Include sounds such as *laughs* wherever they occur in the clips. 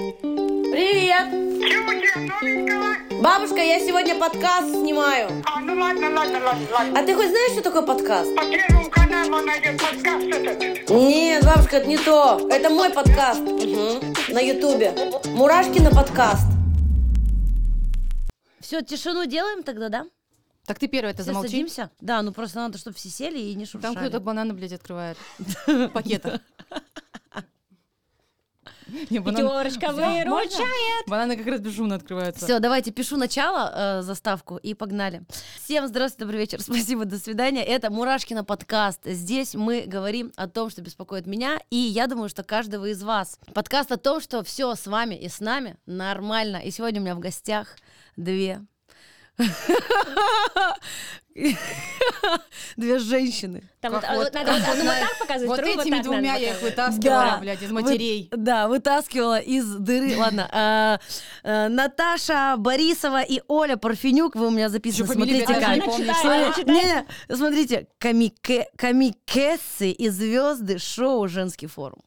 Привет! Бабушка, я сегодня подкаст снимаю. А, ну ладно, ладно, ладно, ладно. А ты хоть знаешь, что такое подкаст? По первому каналу найдет подкаст этот. Нет, бабушка, это не то. Это мой подкаст. Мгм. На ютубе. Мурашкина подкаст. Все, тишину делаем тогда, да? Так ты первый это замолчи. садимся? Да, ну просто надо, чтобы все сели и не шуршали. Там кто-то бананы, блядь, открывает. *laughs* Пакета. Пятерочка выручает. Бананы как раз бесшумно открываются. Все, давайте пишу начало, э, заставку и погнали. Всем здравствуйте, добрый вечер, *laughs* спасибо, до свидания. Это Мурашкина подкаст. Здесь мы говорим о том, что беспокоит меня, и я думаю, что каждого из вас. Подкаст о том, что все с вами и с нами нормально. И сегодня у меня в гостях две Две женщины. Там вот, а вот- вот надо вот одну вот так показывать, Вот вторую вот этими так надо двумя я их вытаскивала, блядь, из Вы- матерей. да, вытаскивала из дыры. *laughs* Ладно. а, а, Наташа Борисова и Оля Парфенюк. Вы у меня записаны. Фамилии Смотрите, как. не помнишь? Читай, Смотри- читай. не, не, смотрите, комике, комикессы и звезды шоу «Женский форум».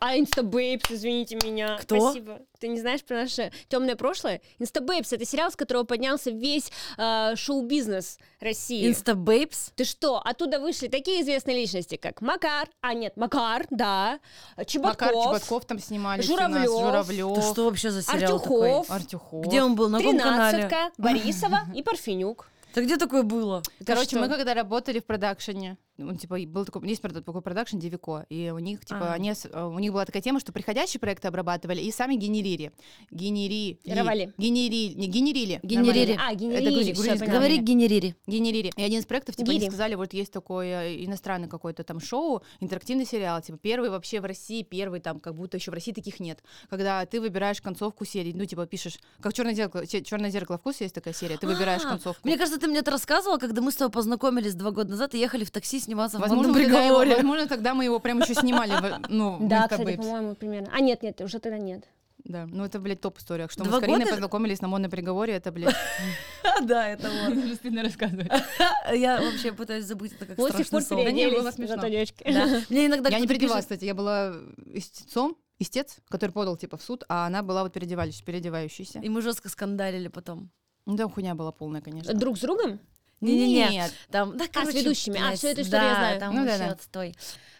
А Instababes, извините меня. Кто? Спасибо. Ты не знаешь про наше темное прошлое? Инстабейбс — это сериал, с которого поднялся весь э, шоу-бизнес России. Instababes. Ты что? Оттуда вышли такие известные личности, как Макар, а нет, Макар, да, Чеботков, Макар Чеботков там у нас, Журавлев, Это что вообще за сериал Артюхов. Артюхов. такой? Где он был? На каком канале? Тринадцатка, Борисова и Парфенюк. *laughs* Да где такое было? Короче, мы когда работали в продакшене, ну, типа, был такой, есть такой продакшн Девико, и у них, типа, А. они, э, у них была такая тема, что приходящие проекты обрабатывали и сами генерили. Генери... Ровали. Генери... Не, генерили. Генерили. А, Это генерили, грузи- всё, грузинское понятно. Говори генерили. Генерили. И один из проектов, типа, они Гири. сказали, вот есть такое иностранный какой-то там шоу, интерактивный сериал, типа, первый вообще в России, первый там, как будто еще в России таких нет. Когда ты выбираешь концовку серии, ну, типа, пишешь, как черное зеркало, черное зеркало вкус есть такая серия, ты выбираешь А, концовку. Мне кажется, ты мне это рассказывала, когда мы с тобой познакомились два года назад и ехали в такси сниматься в Возможно, модном мы тогда его- приговоре. возможно, тогда мы его прям еще снимали, ну, *laughs* Да, кстати, по-моему, примерно. А нет, нет, уже тогда нет. Да, ну это, блядь, топ история. Что мы Два с Кариной года? познакомились на модном приговоре, это, блядь, *laughs* Да, это вот. стыдно рассказывать. *laughs* Я вообще пытаюсь забыть это как страшный сон. Да не, было переоделись, смешно. Мне иногда Я не переодевалась, кстати, я была истецом, истец, который подал, типа, в суд, а она была вот переодевающаяся. И мы жестко скандалили потом. Ну да, хуйня была полная, конечно. Друг с другом? Не-не-не. Нет. Там, да, короче, ведущими. А, блядь, всё эту историю я да, знаю. там Ну вообще да-да. отстой.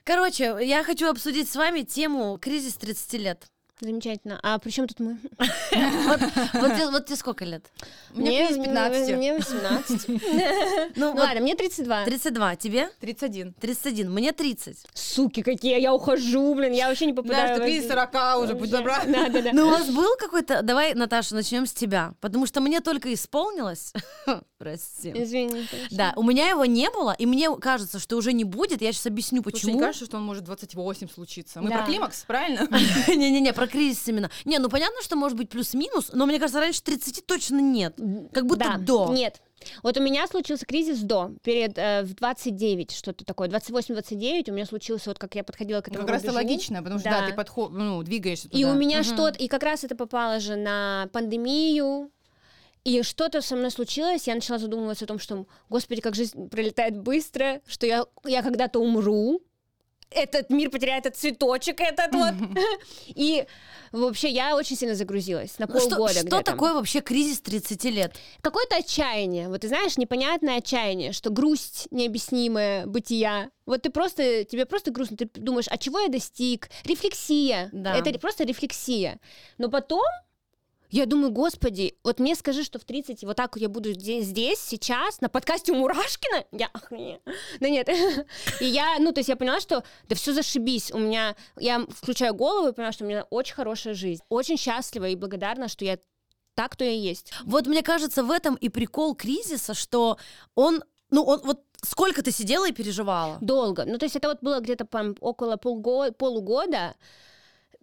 Короче, я хочу обсудить с вами тему кризис 30 лет. Замечательно. А при чем тут мы? *laughs* Вот, вот, тебе, сколько лет? Мне кризис 15. Мне 18. *laughs* Ну, Ну ладно, мне 32. 32. Тебе? 31. 31. Мне 30. Суки какие, я ухожу, блин, я вообще не Да, попадаю. что в кризис эти- 40 уже, будь добра. Да, да, да. Ну, у вас был какой-то... Давай, Наташа, начнем с тебя. Потому что мне только исполнилось... *laughs* Прости. Извини. конечно. Да, у меня его не было, и мне кажется, что уже не будет. Я сейчас объясню, Слушай, почему. не кажется, что он может 28 случиться? Мы Да. про климакс, правильно? *laughs* Не-не-не, про кризис именно. Не, ну понятно, что может быть плюс-минус, но мне кажется, раньше 30 точно нет. Как будто Да, до. Нет. Вот у меня случился кризис до, перед э, в 29, что-то такое, 28-29 у меня случился, вот как я подходила к Ну, этому Как раз это логично, потому что, да, ты подход, ну, двигаешься И туда. у меня Мгм. что-то, и как раз это попало же на пандемию, и что-то со мной случилось, я начала задумываться о том, что, господи, как жизнь пролетает быстро, что я, я когда-то умру, этот мир потеряет этот цветочек этот вот. *laughs* И вообще я очень сильно загрузилась на Ну, что полгода что где-то. такое вообще кризис 30 лет? Какое-то отчаяние, вот ты знаешь, непонятное отчаяние, что грусть необъяснимая бытия. Вот ты просто, тебе просто грустно, ты думаешь, а чего я достиг? Рефлексия. Да. Это просто рефлексия. Но потом я думаю, господи, вот мне скажи, что в 30 вот так я буду здесь, здесь, сейчас, на подкасте у Мурашкина? *laughs* Я, ах, не. Да нет. *laughs* И я, ну, то есть я поняла, что да все зашибись. У меня, я включаю голову и понимаю, что у меня очень хорошая жизнь. Очень счастлива и благодарна, что я так, кто я есть. Вот мне кажется, в этом и прикол кризиса, что он, ну, он вот сколько ты сидела и переживала? Долго. Ну, то есть это вот было где-то около полго- полугода.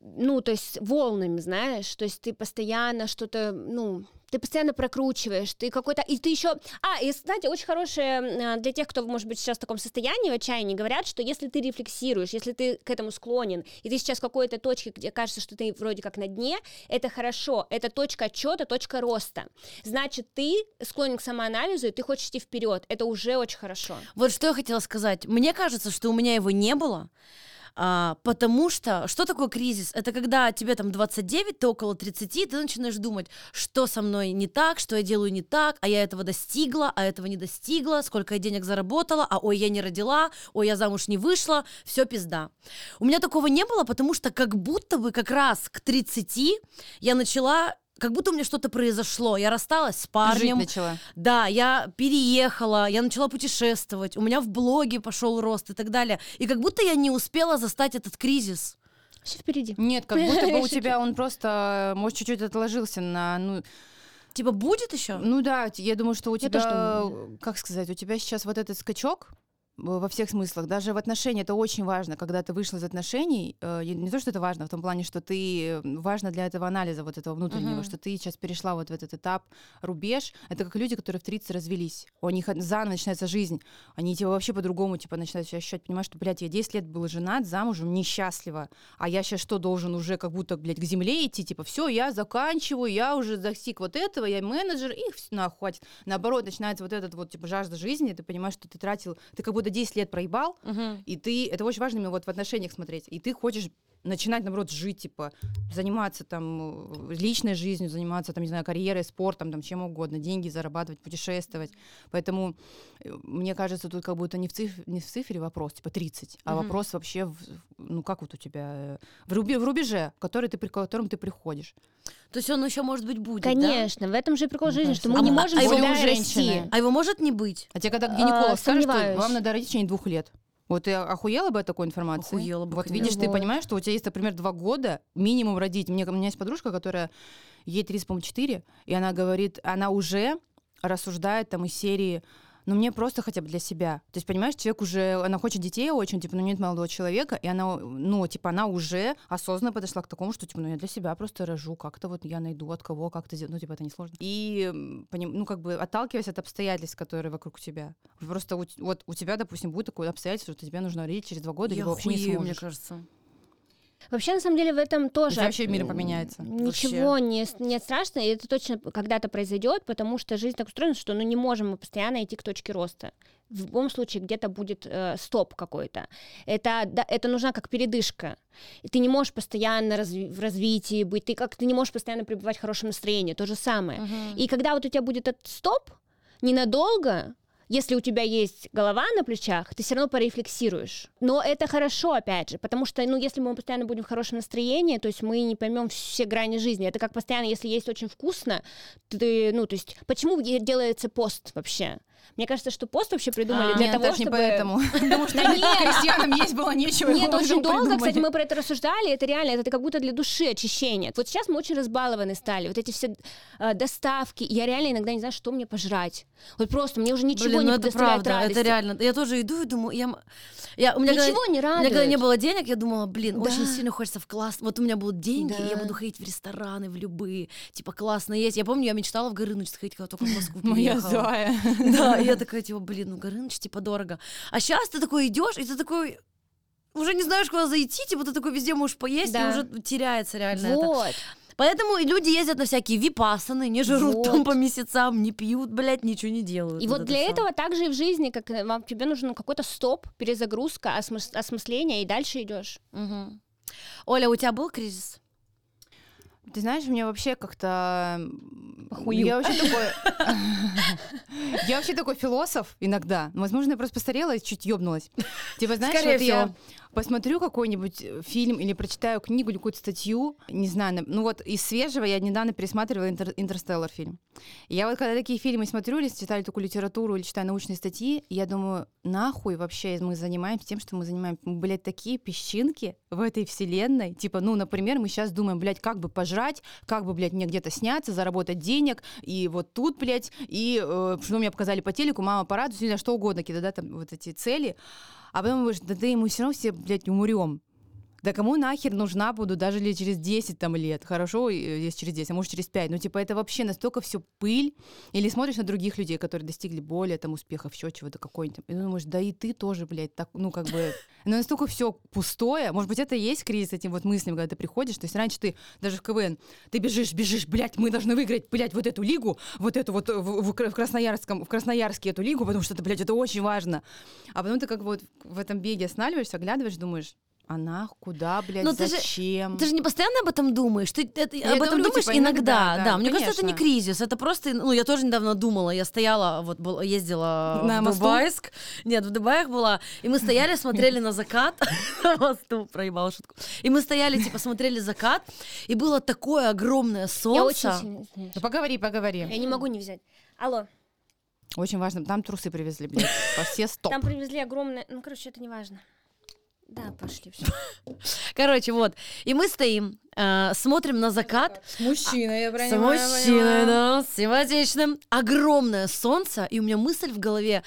Ну, то есть волнами, знаешь. То есть ты постоянно что-то, ну, ты постоянно прокручиваешь, ты какой-то... И ты еще... А, и, знаете, очень хорошее для тех, кто, может быть, сейчас в таком состоянии, в отчаянии, говорят, что если ты рефлексируешь, если ты к этому склонен, и ты сейчас в какой-то точке, где кажется, что ты вроде как на дне, это хорошо, это точка отчета, точка роста. Значит, ты склонен к самоанализу, и ты хочешь идти вперед. Это уже очень хорошо. Вот что я хотела сказать. Мне кажется, что у меня его не было. А, потому что, что такое кризис? Это когда тебе там 29, ты около 30, ты начинаешь думать, что со мной не так, что я делаю не так, а я этого достигла, а этого не достигла, сколько я денег заработала, а ой, я не родила, ой, я замуж не вышла, все пизда. У меня такого не было, потому что как будто бы как раз к 30 я начала как будто у меня что-то произошло. Я рассталась с парнем. Жить начала. Да, я переехала, я начала путешествовать, у меня в блоге пошел рост и так далее. И как будто я не успела застать этот кризис. Все впереди. Нет, как будто бы у *laughs* тебя он просто, может, чуть-чуть отложился на, ну, Типа, будет еще? ну да, я думаю, что у Я тебя, тоже как сказать, у тебя сейчас вот этот скачок э, во всех смыслах, даже в отношениях это очень важно, когда ты вышла из отношений, э, не то, что это важно, в том плане, что ты, важно для этого анализа вот этого внутреннего, Мгм. что ты сейчас перешла вот в этот этап, рубеж, это как люди, которые в 30 развелись, у них заново начинается жизнь, они типа вообще по-другому типа начинают себя ощущать, понимаешь, что, блядь, я 10 лет был женат, замужем, несчастлива, а я сейчас что, должен уже как будто, блядь, к земле идти, типа, все, я заканчиваю, я уже достиг вот этого, я менеджер, и всё, нахуй, хватит. Наоборот, начинается вот этот вот, типа, жажда жизни, ты понимаешь, что ты тратил, ты как будто 10 лет проебал, Мгм. и ты, это очень важно именно вот в отношениях смотреть, и ты хочешь начинать, наоборот, жить, типа, заниматься там э, личной жизнью, заниматься, там, не знаю, карьерой, спортом, там, чем угодно, деньги зарабатывать, путешествовать. Поэтому, э, мне кажется, тут как будто не в, циф- не в цифре вопрос, типа 30, а Мгм. вопрос вообще, в- ну, как вот у тебя, э, в, руби- в рубеже, который ты, при котором ты приходишь. То есть он еще, может быть, будет, да? Конечно, в этом же прикол жизни, что кажется, мы не а- можем а его у женщины? расти. А его может не быть? А тебе когда А, гинеколог скажет, что вам надо родить в течение двух лет, вот ты охуела бы от такой информации? Охуела бы, Вот конечно. видишь, ты понимаешь, что у тебя есть, например, два года минимум родить. Мне, у меня есть подружка, которая ей 30, по-моему, 4, и она говорит, она уже рассуждает там из серии, ну мне просто хотя бы для себя. То есть, понимаешь, человек уже, она хочет детей очень, типа, ну нет молодого человека, и она, ну, типа, она уже осознанно подошла к такому, что, типа, ну я для себя просто рожу, как-то вот я найду от кого, как-то сделать, ну, типа, это несложно. И, ну, как бы, отталкиваясь от обстоятельств, которые вокруг тебя. Просто у, вот у тебя, допустим, будет такое обстоятельство, что тебе нужно родить через два года, Я либо вообще не сможешь. мне кажется. Вообще, на самом деле, в этом тоже тебя вообще мир поменяется. Ничего не, с- не страшно, и это точно когда-то произойдет, потому что жизнь так устроена, что ну, не можем мы постоянно идти к точке роста. В любом случае где-то будет э, стоп какой-то. Это, да, это нужна как передышка. И ты не можешь постоянно разви- в развитии быть, ты как ты не можешь постоянно пребывать в хорошем настроении, то же самое. Мгм. И когда вот у тебя будет этот стоп, ненадолго, если у тебя есть голова на плечах, ты все равно порефлексируешь. Но это хорошо, опять же, потому что, ну, если мы постоянно будем в хорошем настроении, то есть мы не поймем все грани жизни. Это как постоянно, если есть очень вкусно, ты, ну, то есть, почему делается пост вообще? Мне кажется, что пост вообще придумали А, для Нет, того, даже не чтобы... поэтому. *laughs* Потому что Да нет. *laughs* крестьянам есть было нечего. Нет, очень долго, кстати, мы про это рассуждали, это реально, это как будто для души очищение. Вот сейчас мы очень разбалованы стали, вот эти все э, доставки, я реально иногда не знаю, что мне пожрать. Вот просто мне уже ничего Блин, не ну это правда, радости. это реально. Я тоже иду и думаю, я, я у меня когда- Ничего не У меня радует. когда не было денег, я думала, блин, Да. очень сильно хочется в класс. Вот у меня будут деньги, и я Да. буду ходить в рестораны, в любые, типа классно есть. Я помню, я мечтала в Горыныч сходить, когда только в Москву *laughs* Моя переехала. зая. Да, и я такая, типа, блин, ну Горыныч, типа, дорого. А сейчас ты такой идешь, и ты такой уже не знаешь, куда зайти, типа, ты такой везде можешь поесть, Да. и уже теряется реально это. Вот. Поэтому и люди ездят на всякие випасаны, не жрут там Вот. по месяцам, не пьют, блядь, ничего не делают. И вот это для всё. этого также и в жизни, как э, вам тебе нужен какой-то стоп, перезагрузка, осмыс- осмысление, и дальше идешь. Мгм. Оля, у тебя был кризис? Ты знаешь, мне вообще как-то... м, Похую. Я вообще такой... *laughs* Я вообще такой философ иногда. Возможно, я просто постарела и чуть ёбнулась. Типа, знаешь, вот я. Посмотрю какой-нибудь э, фильм или прочитаю книгу или какую-то статью, не знаю, на- ну вот из свежего я недавно пересматривала «Интер- «Интерстеллар» фильм. Я вот когда такие фильмы смотрю или читаю такую литературу или читаю научные статьи, я думаю, нахуй вообще мы занимаемся тем, что мы занимаемся, мы, блядь, такие песчинки в этой вселенной. Типа, ну, например, мы сейчас думаем, блядь, как бы пожрать, как бы, блядь, мне где-то сняться, заработать денег, и вот тут, блядь, и э, что мне показали по телеку, мама порадует, не знаю, что угодно, какие-то, да, там вот эти цели. А потом думаешь, да ты мы все равно все, блядь, умрем. Да кому нахер нужна буду даже ли через 10 там лет? Хорошо, э, если через 10, а может через 5. Ну, типа, это вообще настолько все пыль. Или смотришь на других людей, которые достигли более там успехов, еще чего-то какой-нибудь. И думаешь, да и ты тоже, блядь, так, ну, как бы... *laughs* Ну, настолько все пустое. Может быть, это и есть кризис с этим вот мыслями, когда ты приходишь. То есть раньше ты даже в КВН, ты бежишь, бежишь, блядь, мы должны выиграть, блядь, вот эту лигу, вот эту вот в, в в Красноярском, в Красноярске эту лигу, потому что это, блядь, это очень важно. А потом ты как вот в этом беге останавливаешься, оглядываешь, думаешь, А нах, куда, блядь, Ну, ты же- зачем? Ты же не постоянно об этом думаешь, ты это- Я об этом говорю, думаешь типа, иногда, иногда, да. да, Мне кажется, это не конечно. кризис, это просто, ну, я тоже недавно думала, я стояла, вот был- ездила На в мосту? Дубайск, нет, в Дубаях была, и мы стояли, смотрели на закат, *laughs* на мосту, проебала шутку, и мы стояли, типа, смотрели закат, и было такое огромное Я солнце. очень сильно извиняюсь. Ну, поговори, поговори. Я не могу не взять. Алло, Очень важно. Там трусы привезли, блядь, *laughs* по все стоп. там привезли огромное... Ну, короче, это не важно. Да, пошли, все. *laughs* Короче, вот, и мы стоим, э, смотрим на закат, С мужчиной, я С мужчиной, да, с симпатичным. Огромное солнце, и у меня мысль в голове,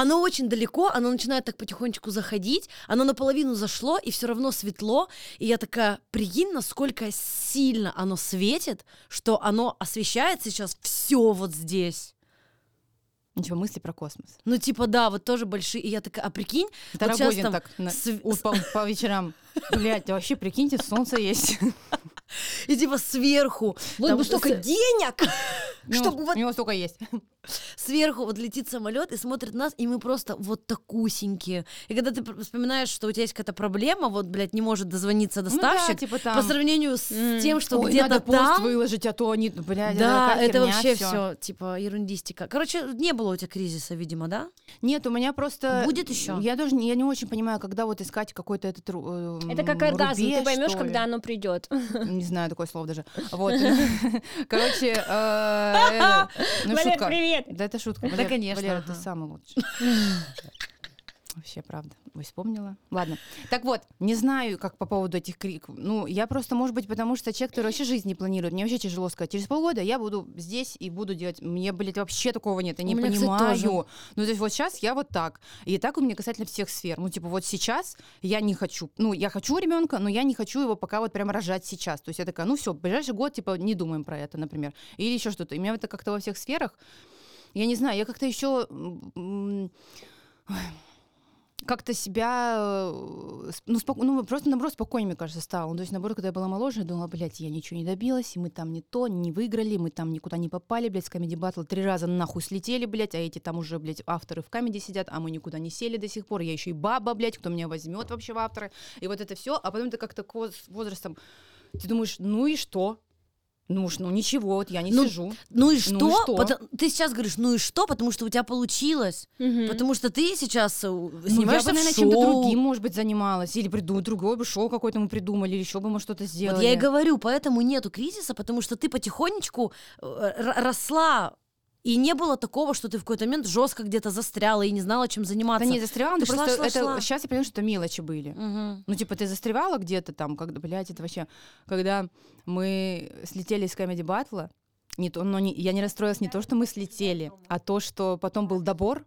оно очень далеко, оно начинает так потихонечку заходить, оно наполовину зашло, и все равно светло, и я такая, прикинь, насколько сильно оно светит, что оно освещает сейчас все вот здесь. Ничего, мысли про космос. Ну, типа, да, вот тоже большие. И я такая, а прикинь, Это вот сейчас там так на- св- у- по, по вечерам. Блять, вообще, прикиньте, солнце есть. и типа сверху, Вот бы столько денег! *laughs* У него- Чтобы вот У него столько есть. Сверху вот летит самолет и смотрит нас, и мы просто вот такусенькие. И когда ты вспоминаешь, что у тебя есть какая-то проблема, вот, блядь, не может дозвониться Ну да, доставщик, типа там. по сравнению с М. тем, что Ой, где-то надо пост там... выложить, а то они, блядь, Да, это херня, вообще все, типа, ерундистика. Короче, не было у тебя кризиса, видимо, да? Нет, у меня просто... Будет ещё? Я даже не, я не очень понимаю, когда вот искать какой-то этот э, Это как оргазм, ты поймешь, когда оно придет. *laughs* Не знаю такое слово даже. Вот. *laughs* Короче, э, это, ну шутка. привет! Да это шутка. Да, конечно, Валера, ты ага. самый лучший. *laughs* Вообще, правда. Ой, вспомнила. Ладно. Так вот, не знаю, как по поводу этих криков. Ну, я просто, может быть, потому что человек, который вообще жизнь не планирует. Мне вообще тяжело сказать. Через полгода я буду здесь и буду делать... Мне, блядь, вообще такого нет. Я не У меня, кстати, понимаю. тоже. Ну, то есть вот сейчас я вот так. И так у меня касательно всех сфер. Ну, типа, вот сейчас я не хочу. Ну, я хочу ребенка, но я не хочу его пока вот прям рожать сейчас. То есть я такая, ну все, ближайший год, типа, не думаем про это, например. Или еще что-то. И у меня это как-то во всех сферах. Я не знаю, я как-то еще как-то себя, э, с- ну, споко- ну, просто, наоборот, спокойнее, мне кажется, стала. Ну, то есть, наоборот, когда я была моложе, я думала, блядь, я ничего не добилась, и мы там не то, не выиграли, мы там никуда не попали, блядь, с Comedy Battle три раза нахуй слетели, блядь, а эти там уже, блядь, авторы в камеди сидят, а мы никуда не сели до сих пор, я еще и баба, блядь, кто меня возьмет вообще в авторы, и вот это все, а потом ты как-то воз- возрастом, ты думаешь, ну и что? Ну уж, ну ничего, вот я не Ну, сижу. Ну и что? Ну и что? Потом- Ты сейчас говоришь, ну и что? Потому что у тебя получилось. Мгм. Потому что ты сейчас э, Ну, я снимаешься бы, наверное, чем-то другим, может быть, занималась. Или приду, другой бы шоу какой-то мы придумали, или еще бы мы что-то сделали. Вот я и говорю, поэтому нету кризиса, потому что ты потихонечку э, росла, и не было такого, что ты в какой-то момент жестко где-то застряла и не знала, чем Да заниматься. не, застревала, Ты шла, просто шла, это, шла. сейчас я понимаю, что мелочи были. Мгм. Ну, типа, ты застревала где-то там, когда, блядь, это вообще... Когда мы слетели с Comedy Battle, не то, но не- я не расстроилась не то, что мы слетели, а то, что потом был добор.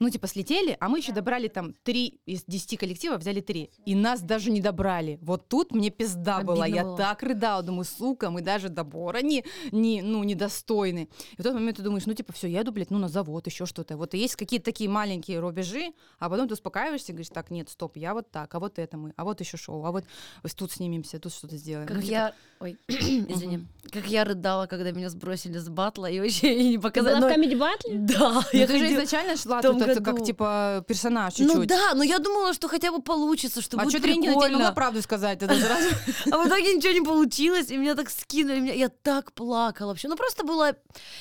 Ну, типа, слетели, а мы еще добрали там три из десяти коллективов, взяли три. И нас даже не добрали. Вот тут мне пизда была. Обидно Я было. так рыдала. Думаю, сука, мы даже добора не, не, ну, недостойны. И в тот момент ты думаешь, ну, типа, все, я иду, блядь, ну, на завод, еще что-то. Вот и есть какие-то такие маленькие рубежи, а потом ты успокаиваешься и говоришь, так, нет, стоп, я вот так, а вот это мы, а вот еще шоу, а вот тут снимемся, тут что-то сделаем. Как Ну, типа, я... Ой, *clears throat* извини. Как я рыдала, когда меня сбросили с батла, и вообще *laughs* не Ты показали. была в но- Comedy Battle? Да, ну, я же изначально шла в это как, типа, персонаж чуть-чуть. Ну да, но я думала, что хотя бы получится, что а будет что ты не прикольно. могла правду сказать? *laughs* А в итоге ничего не получилось, и меня так скинули, я так плакала вообще. Ну просто было,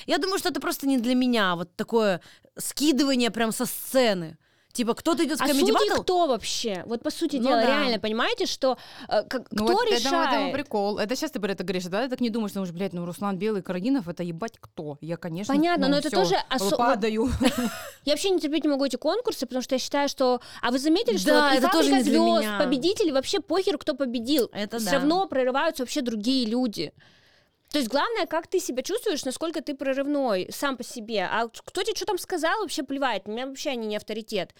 я думаю, что это просто не для меня, вот такое скидывание прям со сцены. Типа, кто-то идет с А судьи Battle, кто вообще? Вот по сути Ну дела, да. реально, понимаете, что э, как- Ну кто вот это, решает? это прикол. Это сейчас ты про это говоришь, да? Ты так не думаешь, думаешь, блядь, ну Руслан Белый, Карагинов, это ебать кто? Я, конечно, Понятно, ну, но это всё, тоже осо- падаю. *laughs* Я вообще не терпеть не могу эти конкурсы, потому что я считаю, что... А вы заметили, что Да, вот это тоже «Фабрика не для звезд», победители, вообще похер, кто победил. Это Все да. равно прорываются вообще другие люди. То есть главное, как ты себя чувствуешь, насколько ты прорывной сам по себе. А кто тебе что там сказал, вообще плевать. У меня вообще они не авторитет.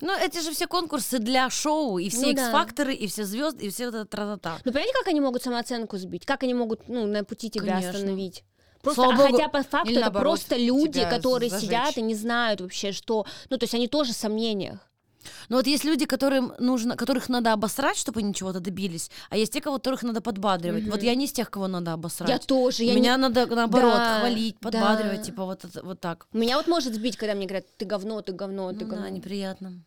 ну эти же все конкурсы для шоу, и все Ну да. X-факторы, и все звезды, и все вот это тра-та-та. Ну, понимаете, как они могут самооценку сбить? Как они могут, ну, на пути тебя Конечно. остановить? Просто, Слава а богу. хотя по факту это наоборот, просто люди, которые зажечь. сидят и не знают вообще, что... Ну, то есть они тоже в сомнениях. Но вот есть люди, которым нужно, которых надо обосрать, чтобы они чего-то добились, а есть те, которых надо подбадривать. Мгм. Вот я не из тех, кого надо обосрать. Я тоже. Я не- Меня надо, наоборот, Да, хвалить, да. подбадривать, типа вот, это- вот так. Меня вот может сбить, когда мне говорят, ты говно, ты говно, ты Ну говно. да, неприятно.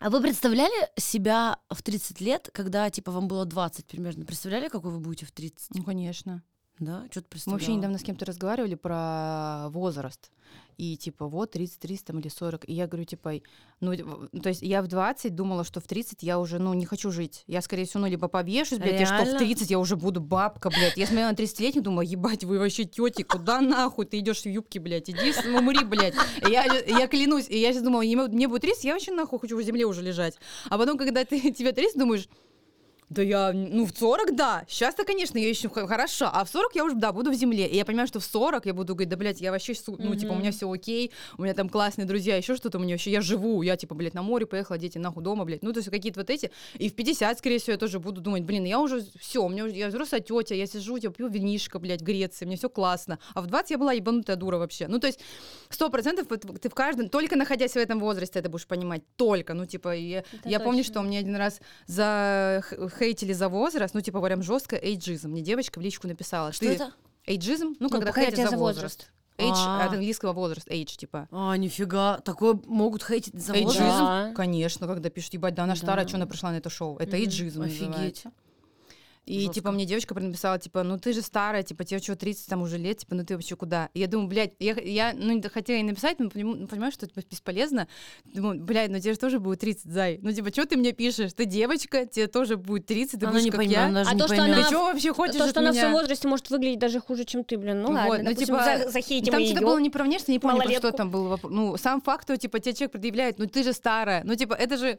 А вы представляли себя в 30 лет, когда, типа, вам было 20 примерно? Представляли, какой вы будете в 30? Ну, конечно. Да, что-то Мы представляла. вообще недавно с кем-то разговаривали про возраст. И типа вот 30, 30 там, или 40. И я говорю, типа, ну, в- ну, то есть я в 20 думала, что в 30 я уже, ну, не хочу жить. Я, скорее всего, ну, либо повешусь, блядь, и что в Реально? 30 я уже буду бабка, блядь. Я смотрела на 30-летних, думаю, ебать, вы вообще тети, куда нахуй ты идешь в юбке, блядь, иди с- умри, блядь. И я, я клянусь, и я сейчас думала, мне будет 30, я вообще нахуй хочу в земле уже лежать. А потом, когда ты, тебе 30, думаешь, да я, ну, в 40, да. Сейчас-то, конечно, я еще хорошо. А в 40 я уже, да, буду в земле. И я понимаю, что в 40 я буду говорить, да, блядь, я вообще, ну, типа, у меня все окей, у меня там классные друзья, еще что-то у меня вообще, я живу, я, типа, блядь, на море поехала, дети нахуй дома, блядь. Ну, то есть какие-то вот эти. И в 50, скорее всего, я тоже буду думать, блин, я уже все, у меня уже, я взрослая тетя, я сижу, я пью винишко, блядь, в Греции, мне все классно. А в 20 я была ебанутая дура вообще. Ну, то есть, сто процентов ты в каждом, только находясь в этом возрасте, это будешь понимать, только, ну, типа, я, Это я помню, что мне один раз за хейтили за возраст, ну, типа, прям жестко эйджизм. Мне девочка в личку написала. Что ты... это? Эйджизм? Ну, Ну, когда хейтят за возраст. Эйдж А. от английского возраст, эйдж, типа. А, нифига, такое могут хейтить за Эйджизм? возраст? Да. Конечно, когда пишут, ебать, да она Да. старая, что она пришла на это шоу. Это эйджизм Офигеть. называется. И, Жёстко. типа, мне девочка прям написала, типа, ну ты же старая, типа, тебе что, 30 там уже лет, типа, ну ты вообще куда? И я думаю, блядь, я, я ну, хотела ей написать, но поним- понимаю, что это бесполезно. Думаю, блядь, ну тебе же тоже будет 30, зай. Ну, типа, что ты мне пишешь? Ты девочка, тебе тоже будет 30, ты Она будешь не как поймет, я. она же А не то, что поймет. Ты она что вообще хочешь То, от что она в меня? своем возрасте может выглядеть даже хуже, чем ты, блин. Ну Вот, ладно, ну, допустим, типа, за- захейтим Там что-то было не про внешность, я не помню, про что там было. Ну, сам факт, что, типа, тебе человек предъявляет, ну ты же старая. Ну, типа, это же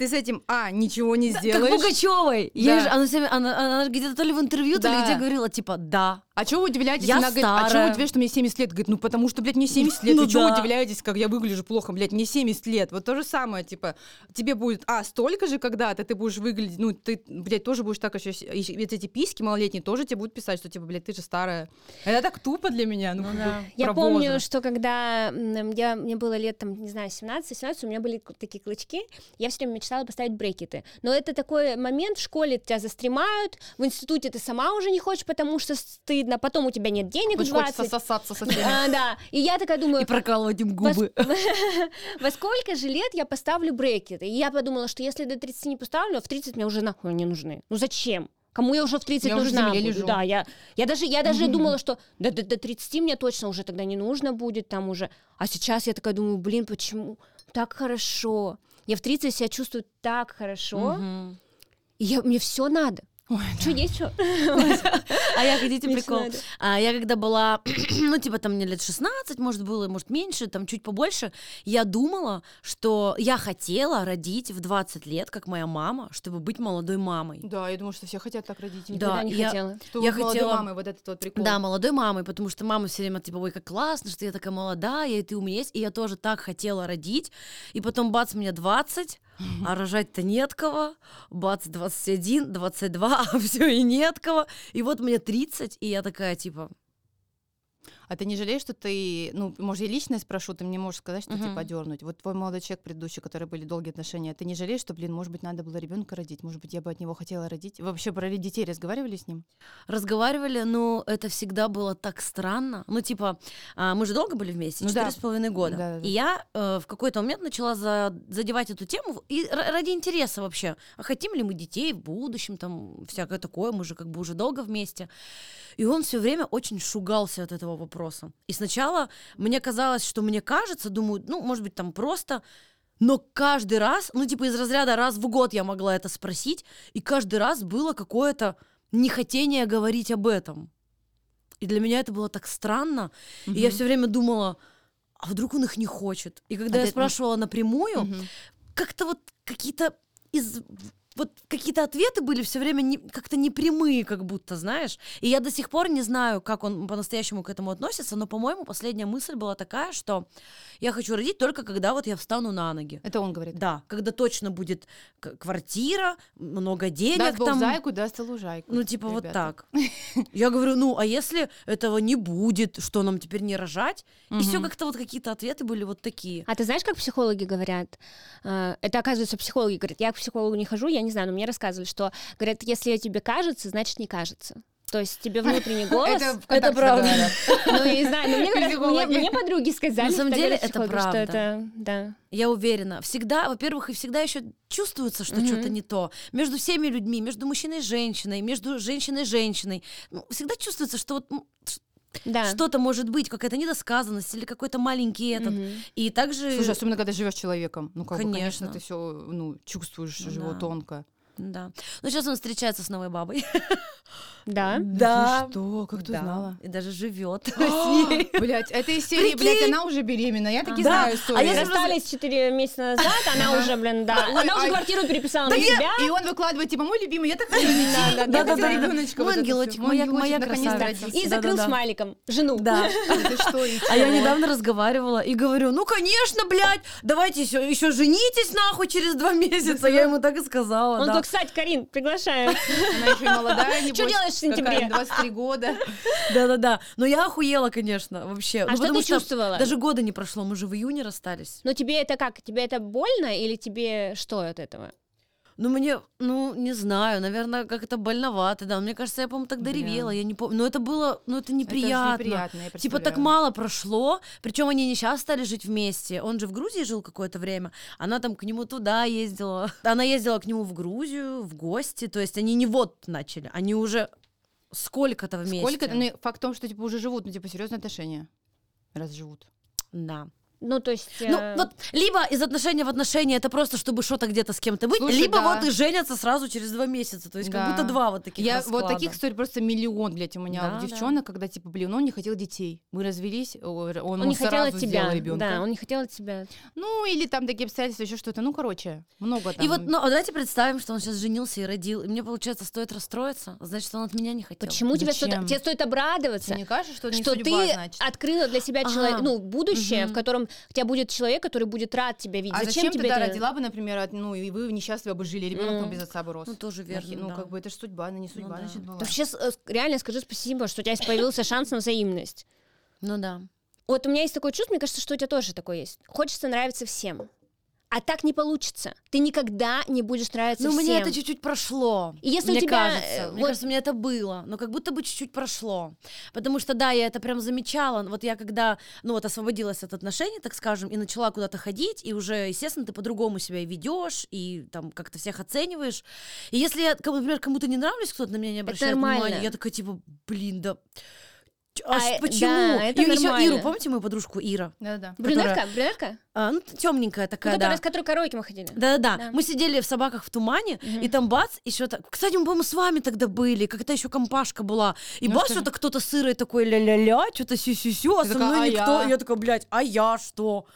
ты с этим, а, ничего не Как сделаешь. Пугачевой. Да. она, всеми- она, она где-то то ли в интервью, то ли Да. где говорила, типа, да. А чего вы удивляетесь? Я Она говорит, а чего старая. вы удивляетесь, что мне 70 лет? Говорит, ну потому что, блядь, мне 70 лет. Ну Вы чего да. удивляетесь, как я выгляжу плохо, блядь, мне 70 лет. Вот то же самое, типа, тебе будет, а, столько же когда-то ты будешь выглядеть, ну, ты, блядь, тоже будешь так еще, ведь эти письки малолетние тоже тебе будут писать, что, типа, блядь, ты же старая. Это так тупо для меня, ну, как бы, *laughs* Я помню, что когда я, мне было лет, там, не знаю, 17-18, у меня были такие клычки, я все время мечтала поставить брекеты. Но это такой момент, в школе тебя застремают, в институте ты сама уже не хочешь, потому что стыдно, потом у тебя нет денег Очень 20. хочется сосаться со *laughs* всеми. А, да, и я такая думаю, И прокалывать им губы. *laughs* во сколько же лет я поставлю брекеты? И я подумала, что если до 30 не поставлю, а в 30 мне уже нахуй не нужны. Ну зачем? Кому я уже в 30 Я уже нужна земле буду? лежу. Да, я, я даже, я даже думала, что до, до, до 30 мне точно уже тогда не нужно будет там уже. А сейчас я такая думаю, блин, почему так хорошо? Я в 30 себя чувствую так хорошо, Мгм. и я, мне все надо. Ой, Что, есть что? А я, хотите прикол? А я когда была, *clears throat* ну, типа, там мне лет 16, может, было, может, меньше, там, чуть побольше, я думала, что я хотела родить в 20 лет, как моя мама, чтобы быть молодой мамой. Да, я думаю, что все хотят так родить. Да, Никогда не я- хотела. Что Я молодой хотела- мамой вот этот вот прикол. Да, молодой мамой, потому что мама все время типа, ой, как классно, что я такая молодая, и ты у меня есть. И я тоже так хотела родить. И потом, бац, мне 20, а рожать-то нет кого. Бац, 21, 22, *laughs* а все и нет кого. И вот мне 30, и я такая, типа, А ты не жалеешь, что ты, ну, может, я лично спрошу, ты мне можешь сказать, что Мгм. типа дернуть. Вот твой молодой человек предыдущий, который были долгие отношения, ты не жалеешь, что, блин, может быть, надо было ребенка родить, может быть, я бы от него хотела родить? Вы вообще про детей разговаривали с ним? разговаривали, но это всегда было так странно. Ну, типа, а, мы же долго были вместе, Ну четыре да. с половиной года. Да-да-да. И я э, в какой-то момент начала за- задевать эту тему и ради интереса вообще. А хотим ли мы детей в будущем, там, всякое такое, мы же как бы уже долго вместе. И он все время очень шугался от этого вопроса. И сначала мне казалось, что мне кажется, думаю, ну, может быть, там просто... Но каждый раз, ну, типа, из разряда раз в год я могла это спросить, и каждый раз было какое-то нехотение говорить об этом. И для меня это было так странно. И я все время думала, а вдруг он их не хочет? И когда А я ты- спрашивала напрямую, Мгм. как-то вот какие-то из вот какие-то ответы были все время не, как-то непрямые, как будто, знаешь. И я до сих пор не знаю, как он по-настоящему к этому относится, но, по-моему, последняя мысль была такая, что я хочу родить только когда вот я встану на ноги. Это он говорит. Да, когда точно будет к- квартира, много денег Даст Бог там. зайку, даст лужайку. Ну, типа вот ребята. так. Я говорю, ну, а если этого не будет, что нам теперь не рожать? И все как-то вот какие-то ответы были вот такие. А ты знаешь, как психологи говорят? Э, Это, оказывается, психологи говорят. Я к психологу не хожу, я не знаю, но мне рассказывали, что, говорят, если тебе кажется, значит не кажется. То есть тебе *laughs* внутренний голос... Это, Это правда. *laughs* Ну, я не знаю, но мне, говорят, мне, мне подруги сказали, На самом деле это психологи, что правда. это, да. Я уверена. Всегда, во-первых, и всегда еще чувствуется, что Мгм. что-то не то. Между всеми людьми, между мужчиной и женщиной, между женщиной и женщиной. Ну, всегда чувствуется, что вот Да. что-то может быть, какая-то недосказанность или какой-то маленький этот. Мгм. И также... Слушай, особенно когда живешь с человеком. Ну, как бы, конечно, Конечно. ты все ну, чувствуешь его Да. тонко. Да. Ну, сейчас он встречается с новой бабой. *laughs* Да. Да. Ты что? Как ты Да. узнала? И даже живет *gasps* *laughs* с ней. *gasps* Блять, это из серии, блядь, она уже беременна. Я таки Да. знаю А историю. я Они расстались 4 месяца назад, она уже, блин, да. Ой, Она уже ай. квартиру переписала Да на я- себя. И он выкладывает, типа, мой любимый, я так хочу *laughs* да, Я да, да. ребеночка. Мой ангелочек, моя- красавица. И закрыл смайликом жену. Да. А я недавно разговаривала и говорю, ну, конечно, блядь, давайте еще, еще женитесь нахуй через два месяца. Я ему так и сказала, Он да. Кстати, Карин, приглашаю. Она еще и молодая, небось. Что делаешь в сентябре? какая, 23 года. Да-да-да. Но я охуела, конечно, вообще. А Ну, что ты чувствовала? Даже года не прошло, мы же в июне расстались. Но тебе это как? Тебе это больно или тебе что от этого? Ну, мне, ну, не знаю, наверное, как это больновато, да. Мне кажется, я, по-моему, тогда ревела, я не помню. Но это было, ну, это Это же неприятно. неприятно, я Типа так мало прошло, причем они не сейчас стали жить вместе. Он же в Грузии жил какое-то время, она там к нему туда ездила. *laughs* Она ездила к нему в Грузию в гости, то есть они не вот начали, они уже сколько-то вместе. Сколько? Ну, факт в том, что, типа, уже живут, ну, типа, серьезные отношения. Раз живут. Да. Ну, то есть... Ну, э, вот либо из отношения в отношения это просто, чтобы что-то где-то с кем-то быть, Слушай, либо да. вот и женятся сразу через два месяца. То есть как Да. будто два вот таких Я расклада. вот таких историй просто миллион, блядь, у меня Да, у да. девчонок, когда типа, блин, он не хотел детей, мы развелись, он, он не хотел от тебя. ребенка. Да, он не хотел от тебя. Ну или там такие обстоятельства, еще что-то, ну короче, много там. И вот, ну, а давайте представим, что он сейчас женился и родил. И мне, получается, стоит расстроиться. Значит, он от меня не хотел. Почему тебе стоит, Зачем? тебе стоит обрадоваться? Тебе не кажется, что это не что судьба, ты значит? открыла для себя Ага. человек, ну, будущее, в котором у тебя будет человек, который будет рад тебя видеть. А зачем, тебе ты да, это? родила бы, например, от- ну и вы несчастливы бы жили, ребенок М. без отца бы рос. Ну, тоже верно, Ну, да. как бы это же судьба, она не судьба, да. значит, была. Да вообще, с- э, реально скажи спасибо, что у тебя появился шанс на взаимность. Ну да. Вот у меня есть такое чувство, мне кажется, что у тебя тоже такое есть. Хочется нравиться всем. А так не получится. Ты никогда не будешь нравиться Ну, всем. мне это чуть-чуть прошло. И если у мне тебя, кажется. э, Мне вот- кажется, мне это было. Но как будто бы чуть-чуть прошло. Потому что, да, я это прям замечала. Вот я когда, ну вот, освободилась от отношений, так скажем, и начала куда-то ходить, и уже, естественно, ты по-другому себя и ведешь, и там как-то всех оцениваешь. И если я, например, кому-то не нравлюсь, кто-то на меня не обращает внимания, я такая, типа, блин, да... А, почему? да, это и еще. Иру, помните мою подружку Ира? Да-да. Брюнетка? Брюнетка? А, ну, темненькая Ну, такая, которая, да. с которой караоке мы ходили. Да-да-да. Да. Мы сидели в собаках в тумане, Мгм. и там бац, еще так. Кстати, мы, по-моему, с вами тогда были, как-то еще компашка была. И Ну, бац, что что-то кто-то сырый такой ля-ля-ля, что-то сю-сю-сю, а Ты со такая, мной «А никто. я?» Я такая, блядь, а я что?